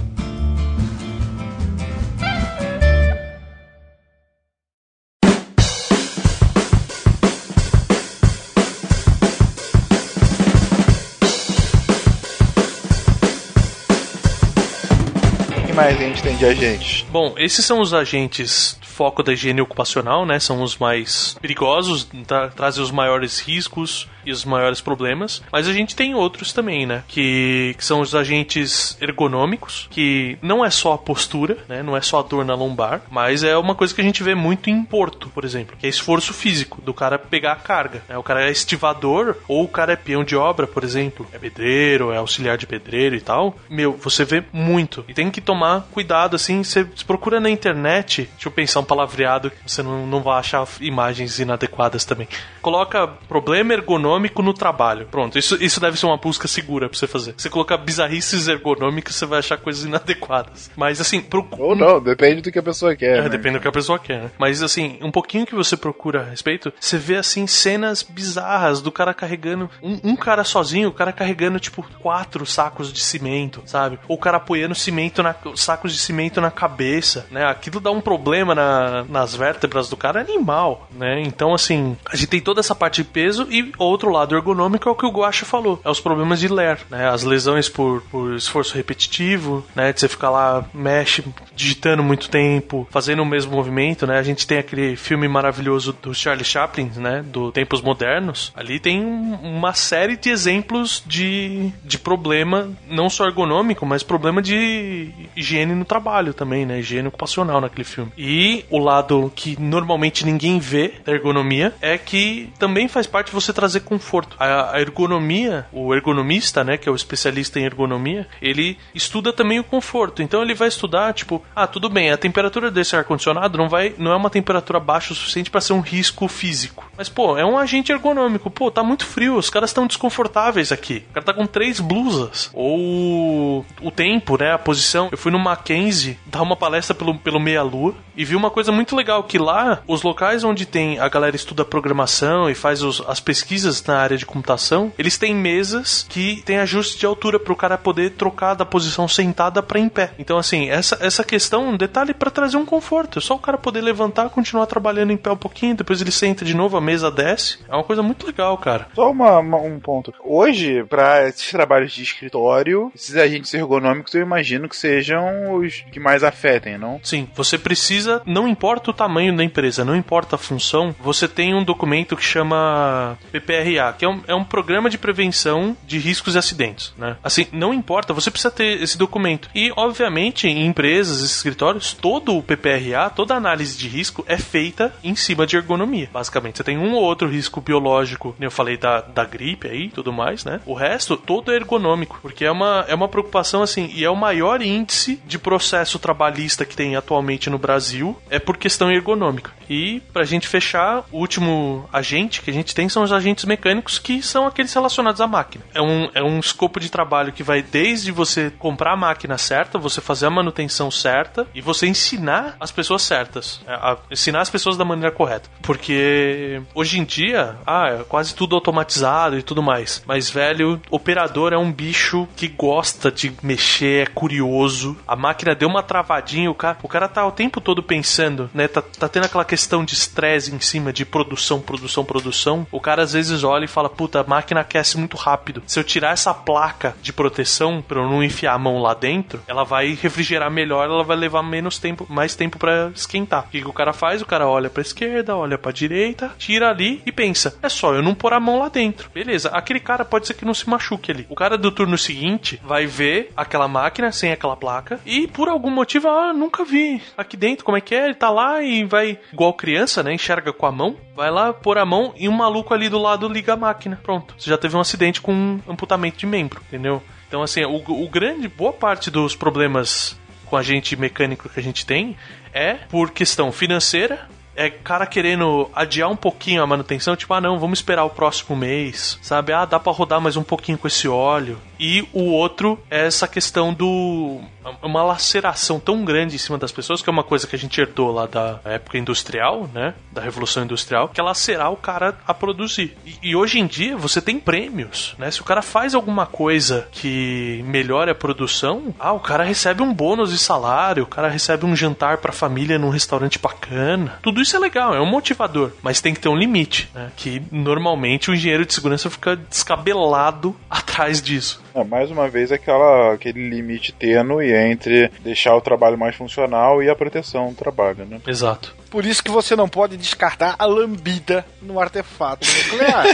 Gente tem de agentes? Bom, esses são os agentes foco da higiene ocupacional, né? São os mais perigosos, tra trazem os maiores riscos e os maiores problemas. Mas a gente tem outros também, né? Que, que são os agentes ergonômicos, que não é só a postura, né? Não é só a dor na lombar, mas é uma coisa que a gente vê muito em porto, por exemplo, que é esforço físico do cara pegar a carga. Né? O cara é estivador ou o cara é peão de obra, por exemplo, é pedreiro, é auxiliar de pedreiro e tal. Meu, você vê muito e tem que tomar cuidado assim. Você procura na internet, deixa eu pensar um palavreado você não, não vai achar imagens inadequadas também. Coloca problema ergonômico no trabalho. Pronto, isso, isso deve ser uma busca segura pra você fazer. Você colocar bizarrices ergonômicas, você vai achar coisas inadequadas. Mas assim, pro... Ou não, depende do que a pessoa quer. É, né? depende do que a pessoa quer, né? Mas assim, um pouquinho que você procura a respeito, você vê assim cenas bizarras do cara carregando. Um, um cara sozinho, o cara carregando tipo quatro sacos de cimento, sabe? Ou o cara apoiando cimento na, sacos de cimento na cabeça, né? Aquilo dá um problema na, nas vértebras do cara animal, né? Então, assim, a gente tem toda essa parte de peso e ou, outro lado ergonômico é o que o Guacha falou, é os problemas de ler, né? As lesões por, por esforço repetitivo, né? De você ficar lá, mexe, digitando muito tempo, fazendo o mesmo movimento, né? A gente tem aquele filme maravilhoso do Charlie Chaplin, né? Do Tempos Modernos. Ali tem um- uma série de exemplos de, de problema, não só ergonômico, mas problema de higiene no trabalho também, né? Higiene ocupacional naquele filme. E o lado que normalmente ninguém vê da ergonomia é que também faz parte você trazer conforto. A, a ergonomia, o ergonomista, né, que é o especialista em ergonomia, ele estuda também o conforto. Então ele vai estudar, tipo, ah, tudo bem, a temperatura desse ar-condicionado não vai, não é uma temperatura baixa o suficiente para ser um risco físico. Mas, pô, é um agente ergonômico. Pô, tá muito frio, os caras estão desconfortáveis aqui. O cara tá com três blusas. Ou o tempo, né, a posição. Eu fui no Mackenzie dar uma palestra pelo, pelo meia-lua e vi uma coisa muito legal, que lá, os locais onde tem a galera estuda programação e faz os- as pesquisas na área de computação, eles têm mesas que tem ajuste de altura para o cara poder trocar da posição sentada para em pé. Então, assim, essa, essa questão, um detalhe para trazer um conforto. É só o cara poder levantar, continuar trabalhando em pé um pouquinho, depois ele senta de novo, a mesa desce. É uma coisa muito legal, cara. Só uma- uma- um ponto. Hoje, para esses trabalhos de escritório, esses agentes ergonômicos eu imagino que sejam os que mais afetem, não? Sim, você precisa, não importa o tamanho da empresa, não importa a função, você tem um documento que chama PPRA, que é um, é um programa de prevenção de riscos e acidentes, né? Assim, não importa, você precisa ter esse documento. E, obviamente, em empresas, escritórios, todo o PPRA, toda análise de risco é feita em cima de ergonomia. Basicamente, você tem um ou outro risco biológico, como eu falei da, da gripe aí tudo mais, né? O resto, todo é ergonômico, porque é uma, é uma preocupação, assim, e é o maior índice de processo trabalhista que tem atualmente no Brasil, é por questão ergonômica. E, pra gente fechar, o último agente que a gente tem são os agentes mecânicos, que são aqueles relacionados à máquina. É um, é um escopo de trabalho que vai desde você comprar a máquina certa, você fazer a manutenção certa e você ensinar as pessoas certas. É, ensinar as pessoas da maneira correta. Porque hoje em dia, ah, é quase tudo automatizado e tudo mais. Mas, velho, operador é um bicho que gosta de mexer, é curioso. A máquina deu uma travadinha, o cara, o cara tá o tempo todo pensando, né? Tá, tá tendo aquela questão de estresse em cima de produção, produção, produção. O cara às vezes olha e fala: Puta, a máquina aquece muito rápido. Se eu tirar essa placa de proteção pra eu não enfiar a mão lá dentro, ela vai refrigerar melhor, ela vai levar menos tempo, mais tempo pra esquentar. O que, que o cara faz? O cara olha pra esquerda, olha pra direita, tira ali e pensa: É só eu não pôr a mão lá dentro. Beleza, aquele cara pode ser que não se machuque ali. O cara do turno seguinte vai ver aquela máquina sem aquela placa e por algum motivo, ah, nunca vi aqui dentro como é que é. Ele tá lá e vai, igual criança, né? Enxerga com a mão, vai lá pôr a mão e um maluco ali do lado liga a máquina. Pronto, você já teve um acidente com um amputamento de membro, entendeu? Então, assim, o, o grande, boa parte dos problemas com agente mecânico que a gente tem é por questão financeira. É cara querendo adiar um pouquinho a manutenção, tipo, ah não, vamos esperar o próximo mês, sabe? Ah, dá pra rodar mais um pouquinho com esse óleo. E o outro é essa questão do. uma laceração tão grande em cima das pessoas, que é uma coisa que a gente herdou lá da época industrial, né? Da Revolução Industrial, que é lacerar o cara a produzir. E, e hoje em dia você tem prêmios, né? Se o cara faz alguma coisa que melhora a produção, ah, o cara recebe um bônus de salário, o cara recebe um jantar pra família num restaurante bacana. Tudo isso é legal, é um motivador, mas tem que ter um limite, né? Que normalmente o engenheiro de segurança fica descabelado atrás disso. É, mais uma vez aquela, aquele limite tênue entre deixar o trabalho mais funcional e a proteção do trabalho, né? Exato. Por isso que você não pode descartar a lambida no artefato nuclear.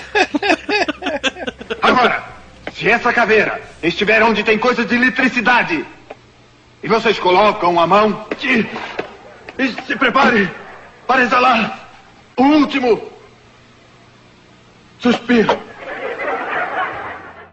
Agora, se essa caveira estiver onde tem coisas de eletricidade e vocês colocam a mão e, e se prepare para exalar o último suspiro.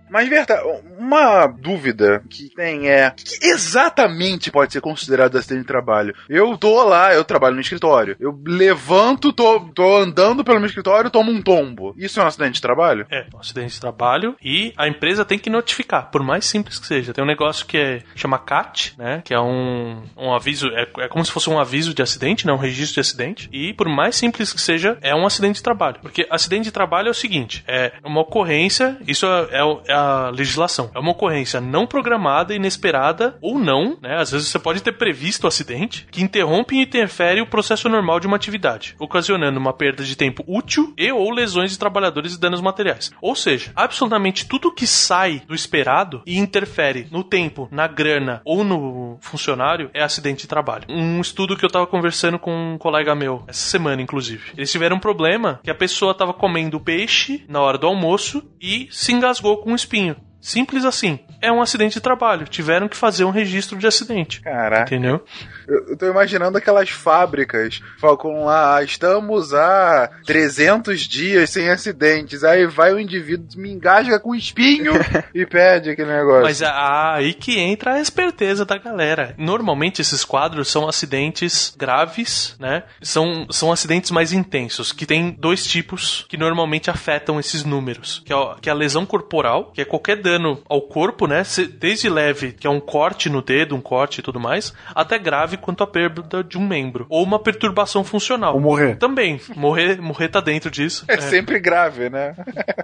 Mas, Verta, uma dúvida que tem é: o que exatamente pode ser considerado acidente de trabalho? Eu tô lá, eu trabalho no escritório. Eu levanto, tô, tô andando pelo meu escritório, tomo um tombo. Isso é um acidente de trabalho? É, um acidente de trabalho e a empresa tem que notificar, por mais simples que seja. Tem um negócio que é, chama CAT, né? Que é um, um aviso, é, é como se fosse um aviso de acidente, né? Um registro de acidente. E por mais simples que seja, é um acidente de trabalho. Porque acidente de trabalho é o seguinte: é uma ocorrência, isso é, é é na legislação. É uma ocorrência não programada, inesperada ou não, né? Às vezes você pode ter previsto o acidente, que interrompe e interfere o processo normal de uma atividade, ocasionando uma perda de tempo útil e ou lesões de trabalhadores e danos materiais. Ou seja, absolutamente tudo que sai do esperado e interfere no tempo, na grana ou no funcionário é acidente de trabalho. Um estudo que eu tava conversando com um colega meu essa semana, inclusive. Eles tiveram um problema que a pessoa tava comendo peixe na hora do almoço e se engasgou com um espinho. Simples assim. É um acidente de trabalho. Tiveram que fazer um registro de acidente. Caraca. Entendeu? Eu, eu tô imaginando aquelas fábricas. Falcon lá, estamos há 300 dias sem acidentes. Aí vai o indivíduo, me engasga com espinho e pede aquele negócio. Mas ah, aí que entra a esperteza da galera. Normalmente esses quadros são acidentes graves, né? São, são acidentes mais intensos, que tem dois tipos que normalmente afetam esses números. Que é, que é a lesão corporal, que é qualquer dano ao corpo, né? Desde leve, que é um corte no dedo, um corte e tudo mais, até grave quanto a perda de um membro. Ou uma perturbação funcional. Ou morrer. Também. Morrer, morrer tá dentro disso. É sempre grave, né?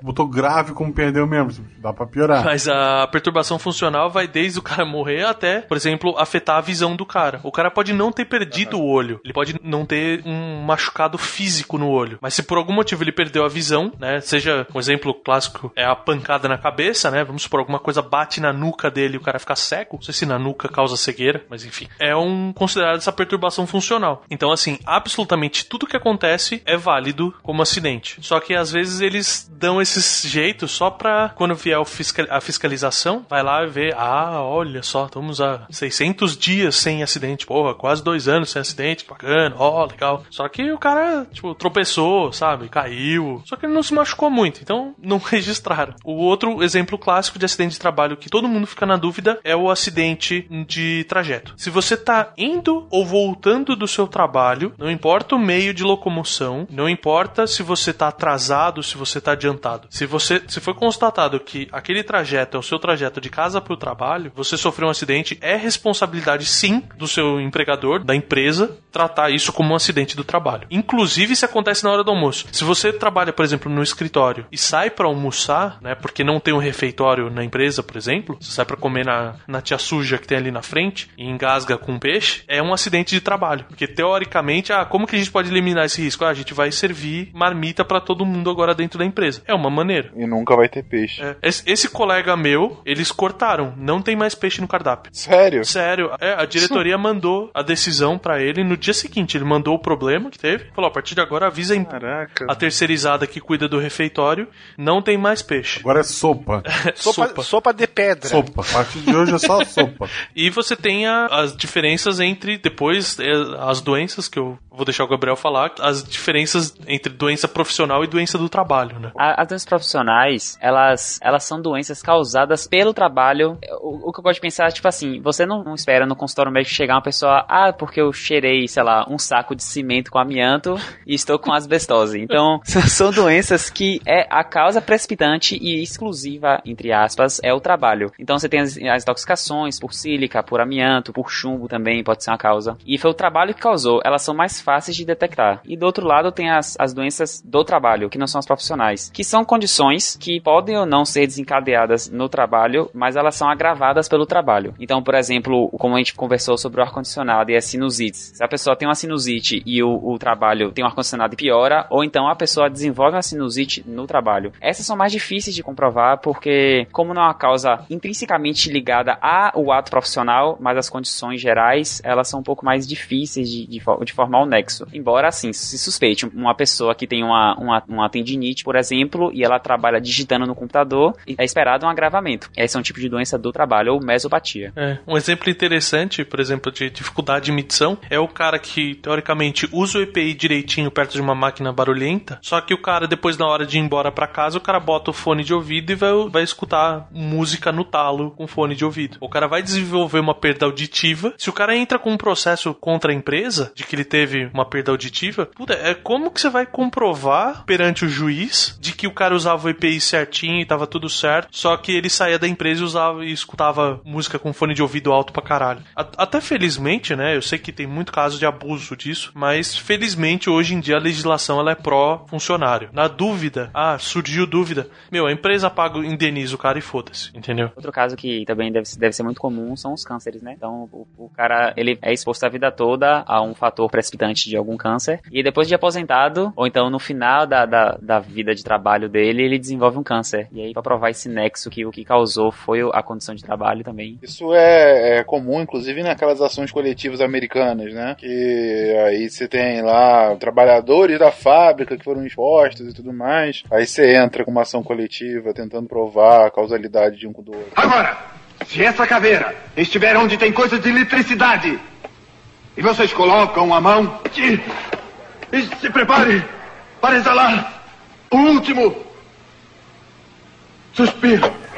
Botou grave como perdeu mesmo. Dá pra piorar. Mas a perturbação funcional vai desde o cara morrer até, por exemplo, afetar a visão do cara. O cara pode não ter perdido o olho, ele pode não ter um machucado físico no olho, mas se por algum motivo ele perdeu a visão, né? Seja um exemplo clássico é a pancada na cabeça, né? Vamos supor alguma coisa bate na nuca dele e o cara fica cego. Não sei se na nuca causa cegueira, mas enfim, é um considerado essa perturbação funcional. Então assim, absolutamente tudo que acontece é válido como acidente. Só que às vezes eles dão esses jeitos só pra quando vier fiscal- a fiscalização, vai lá e vê, ah, olha só, estamos há 600 dias sem acidente, porra, quase dois anos sem acidente, bacana, ó, legal. Só que o cara, tipo, tropeçou, sabe, caiu, só que ele não se machucou muito, então não registraram. O outro exemplo clássico de acidente de trabalho que todo mundo fica na dúvida é o acidente de trajeto. Se você tá indo ou voltando do seu trabalho, não importa o meio de locomoção, não importa se você tá atrasado, se você tá adiantado. Se você se foi constatado que aquele trajeto é o seu trajeto de casa para o trabalho, você sofreu um acidente, é responsabilidade sim do seu empregador, da empresa, tratar isso como um acidente do trabalho. Inclusive se acontece na hora do almoço. Se você trabalha, por exemplo, no escritório e sai para almoçar, né, porque não tem um refeitório na empresa, por exemplo, você sai para comer na, na tia suja que tem ali na frente e engasga com peixe, é um acidente de trabalho. Porque teoricamente, ah, como que a gente pode eliminar esse risco? Ah, a gente vai servir marmita para todo mundo agora dentro da empresa. É uma maneira. E nunca vai ter peixe. É, Esse, esse colega meu, eles cortaram. Não tem mais peixe no cardápio. Sério? Sério, é, a diretoria mandou a decisão pra ele no dia seguinte. Ele mandou o problema que teve. Falou: a partir de agora avisa a terceirizada que cuida do refeitório. Não tem mais peixe. Agora é sopa. Sopa, sopa. de pedra. Sopa. A partir de hoje é só sopa. E você tem a- as diferenças entre, depois, é, as doenças, que eu vou deixar o Gabriel falar, as diferenças entre doença profissional e doença do trabalho, né? As doenças profissionais, elas, elas são doenças causadas pelo trabalho. O, o que eu gosto de pensar é, tipo assim, você não, não espera no consultório médico chegar uma pessoa, ah, porque eu cheirei, sei lá, um saco de cimento com amianto e estou com asbestose. Então, são doenças que é a causa precipitante e exclusiva, entre aspas, é o trabalho. Então você tem as, as intoxicações por sílica, por amianto, por chumbo também pode ser uma causa. E foi o trabalho que causou. Elas são mais fáceis de detectar. E do outro lado tem as, as doenças do trabalho, que não são as profissionais, que são condições que podem ou não ser desencadeadas no trabalho, mas elas são agravadas pelo trabalho. Então, por exemplo, como a gente conversou sobre o ar-condicionado e as sinusites. Se a pessoa tem uma sinusite e o, o trabalho tem um ar-condicionado e piora, ou então a pessoa desenvolve uma sinusite no trabalho. Essas são mais difíceis de comprovar porque, como não é uma causa intrinsecamente ligada ao ato profissional, mas as condições gerais, elas são um pouco mais difíceis de, de, de formar o nexo. Embora, assim, se suspeite uma pessoa que tem uma, uma, uma tendinite, por exemplo, e ela trabalha digitando no computador, é esperado um agravamento. Esse é um tipo de doença do trabalho, ou mesopatia. É, um exemplo interessante, por exemplo, de dificuldade de medição, é o cara que, teoricamente, usa o EPI direitinho perto de uma máquina barulhenta, só que o cara, depois, na hora de ir embora pra casa, o cara bota o fone de ouvido e vai, vai escutar música no talo com fone de ouvido. O cara vai desenvolver uma perda auditiva. Se o cara entra com um processo contra a empresa, de que ele teve uma perda auditiva, puta, é como que você vai comprovar perante o juiz de que o cara usava o EPI certinho e tava tudo certo, só que ele saía da empresa e usava e escutava música com fone de ouvido alto pra caralho. Até felizmente, né? Eu sei que tem muito caso de abuso disso, mas felizmente hoje em dia a legislação ela é pró funcionário. Na dúvida, ah, surgiu dúvida, meu, a empresa paga, indeniza cara e foda-se, entendeu? Outro caso que também deve, deve ser muito comum são os cânceres, né? Então, o, o cara, ele é exposto a vida toda a um fator precipitante de algum câncer, e depois de aposentado, ou então no final da, da, da vida de trabalho dele, ele desenvolve um câncer. E aí, pra provar esse nexo que o que causou foi a condição de trabalho também. Isso é, é comum, inclusive, naquelas ações coletivas americanas, né? Que aí você tem lá trabalhadores da fábrica que foram expostos e tudo mais. Aí você entra com uma ação coletiva tentando provar a causalidade de um com o outro. Agora, se essa caveira estiver onde tem coisas de eletricidade e vocês colocam a mão e se prepare para exalar o último suspiro.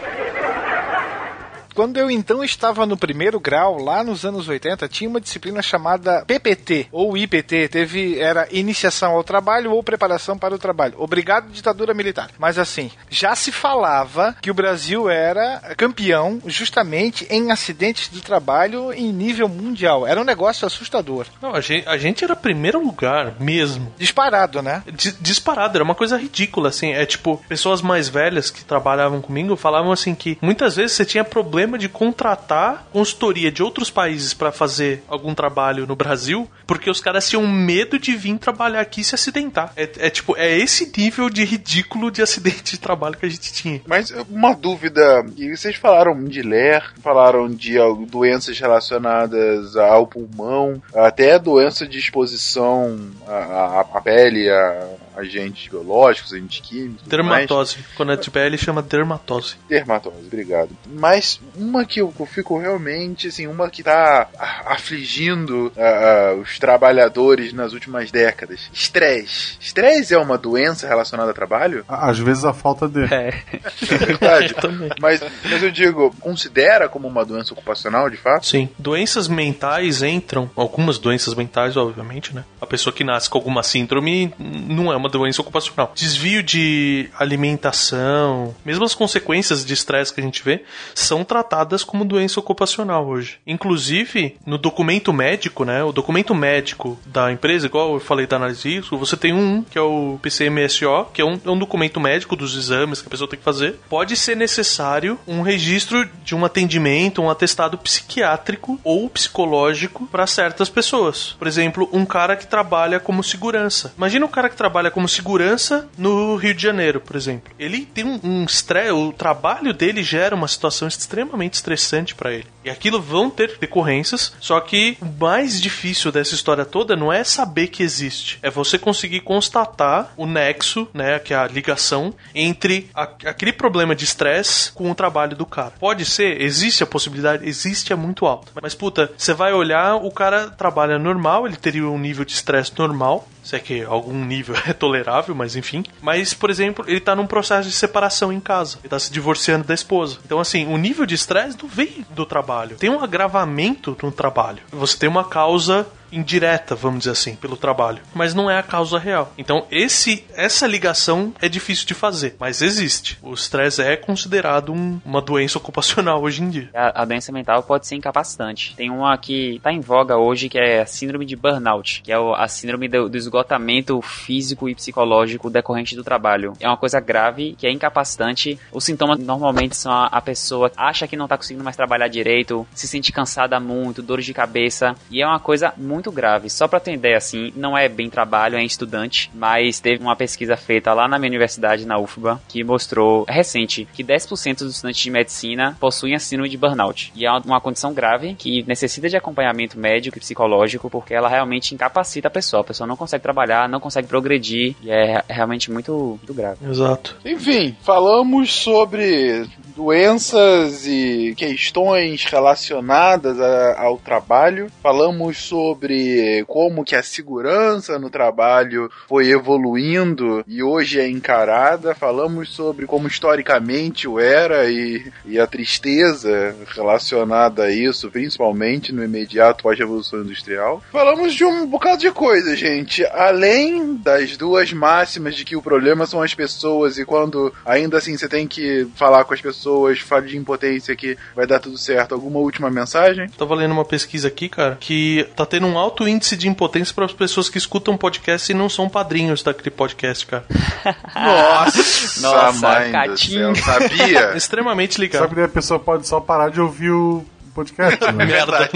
Quando eu então estava no primeiro grau, lá nos anos 80, tinha uma disciplina chamada PPT ou IPT, teve era iniciação ao trabalho ou preparação para o trabalho. Obrigado ditadura militar. Mas assim, já se falava que o Brasil era campeão justamente em acidentes do trabalho em nível mundial. Era um negócio assustador. Não, a gente, a gente era primeiro lugar mesmo. Disparado, né? Di- disparado, era uma coisa ridícula, assim. É tipo, pessoas mais velhas que trabalhavam comigo falavam assim que muitas vezes você tinha problema de contratar consultoria de outros países pra fazer algum trabalho no Brasil, porque os caras tinham medo de vir trabalhar aqui e se acidentar. É, é tipo, é esse nível de ridículo de acidente de trabalho que a gente tinha. Mas uma dúvida, e vocês falaram de ler, falaram de doenças relacionadas ao pulmão, até doença de exposição à, à- à pele, a agentes biológicos, agentes químicos. tudo mais. Dermatose. Quando é de pele, chama dermatose. Dermatose, obrigado. Mas uma que eu, fico realmente, assim, uma que tá afligindo ah, os trabalhadores nas últimas décadas. Estresse. Estresse é uma doença relacionada a trabalho? Às vezes a falta de. É. É verdade. mas, mas eu digo, considera como uma doença ocupacional, de fato? Sim. Doenças mentais entram, algumas doenças mentais, obviamente, né? A pessoa que nasce com alguma síndrome não é uma doença ocupacional. Desvio de alimentação, mesmo as consequências de estresse que a gente vê, são tratadas como doença ocupacional hoje. Inclusive, no documento médico, né? O documento médico da empresa, igual eu falei da análise de risco, você tem um que é o PCMSO, que é um, é um documento médico dos exames que a pessoa tem que fazer. Pode ser necessário um registro de um atendimento, um atestado psiquiátrico ou psicológico para certas pessoas. Por exemplo, um cara que trabalha como segurança. Imagina um cara que trabalha como segurança no Rio de Janeiro, por exemplo. Ele tem um, um estresse, o trabalho dele gera uma situação extremamente estressante para ele. E aquilo vão ter decorrências, só que o mais difícil dessa história toda não é saber que existe, é você conseguir constatar o nexo, né, que é a ligação entre a- aquele problema de estresse com o trabalho do cara. Pode ser, existe a possibilidade, existe é muito alta. Mas puta, você vai olhar, o cara trabalha normal, ele teria um nível de estresse normal, se é que algum nível é tolerável, mas enfim. Mas, por exemplo, ele tá num processo de separação em casa. Ele tá se divorciando da esposa. Então, assim, o nível de estresse não vem do trabalho. Tem um agravamento no trabalho. Você tem uma causa indireta, vamos dizer assim, pelo trabalho, mas não é a causa real. Então, esse essa ligação é difícil de fazer, mas existe. O estresse é considerado um- uma doença ocupacional hoje em dia. A, a doença mental pode ser incapacitante. Tem uma que tá em voga hoje, que é a síndrome de burnout, que é a síndrome do, do esgotamento físico e psicológico decorrente do trabalho. É uma coisa grave, que é incapacitante. Os sintomas normalmente são a, a pessoa acha que não tá conseguindo mais trabalhar direito, se sente cansada muito, dores de cabeça, e é uma coisa muito grave. Só pra ter ideia, assim, não é bem trabalho, é estudante, mas teve uma pesquisa feita lá na minha universidade, na UFBA, que mostrou, recente, que 10% dos estudantes de medicina possuem a síndrome de burnout. E é uma- uma condição grave que necessita de acompanhamento médico e psicológico, porque ela realmente incapacita a pessoa. A pessoa não consegue trabalhar, não consegue progredir, e é realmente muito, muito grave. Exato. Enfim, falamos sobre doenças e questões relacionadas a- ao trabalho. Falamos sobre como que a segurança no trabalho foi evoluindo e hoje é encarada. Falamos sobre como historicamente o era e, e a tristeza relacionada a isso, principalmente no imediato pós-revolução industrial. Falamos de um bocado de coisa, gente. Além das duas máximas de que o problema são as pessoas e quando ainda assim você tem que falar com as pessoas pessoas, fale de impotência que vai dar tudo certo. Alguma última mensagem? Tava lendo uma pesquisa aqui, cara, que tá tendo um alto índice de impotência para as pessoas que escutam podcast e não são padrinhos daquele podcast, cara. Nossa, Nossa, mãe do Catinho. céu, sabia? Extremamente Sabe ligado. que daí a pessoa pode só parar de ouvir o podcast, né? Merda.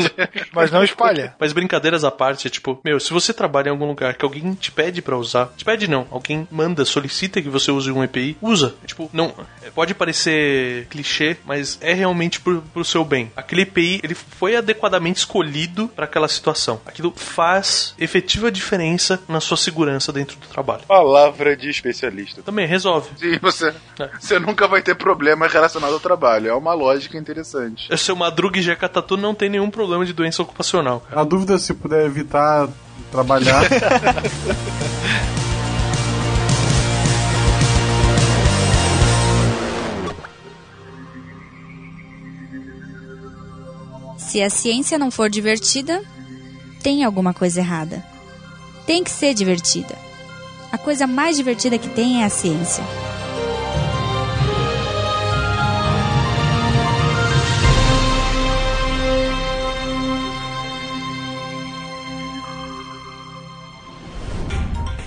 Mas não espalha. Mas brincadeiras à parte, é tipo, meu, se você trabalha em algum lugar que alguém te pede pra usar, te pede não, alguém manda, solicita que você use um EPI, usa. Tipo, não, pode parecer clichê, mas é realmente pro, pro seu bem. Aquele EPI, ele foi adequadamente escolhido pra aquela situação. Aquilo faz efetiva diferença na sua segurança dentro do trabalho. Palavra de especialista. Também resolve. Sim, você, É. você nunca vai ter problema relacionado ao trabalho. É uma lógica interessante. O seu Madruga e Jeca Tatu não tem nenhum problema de doença ocupacional, cara. A dúvida é se puder evitar trabalhar. Se a ciência não for divertida, tem alguma coisa errada. Tem que ser divertida. A coisa mais divertida que tem é a ciência.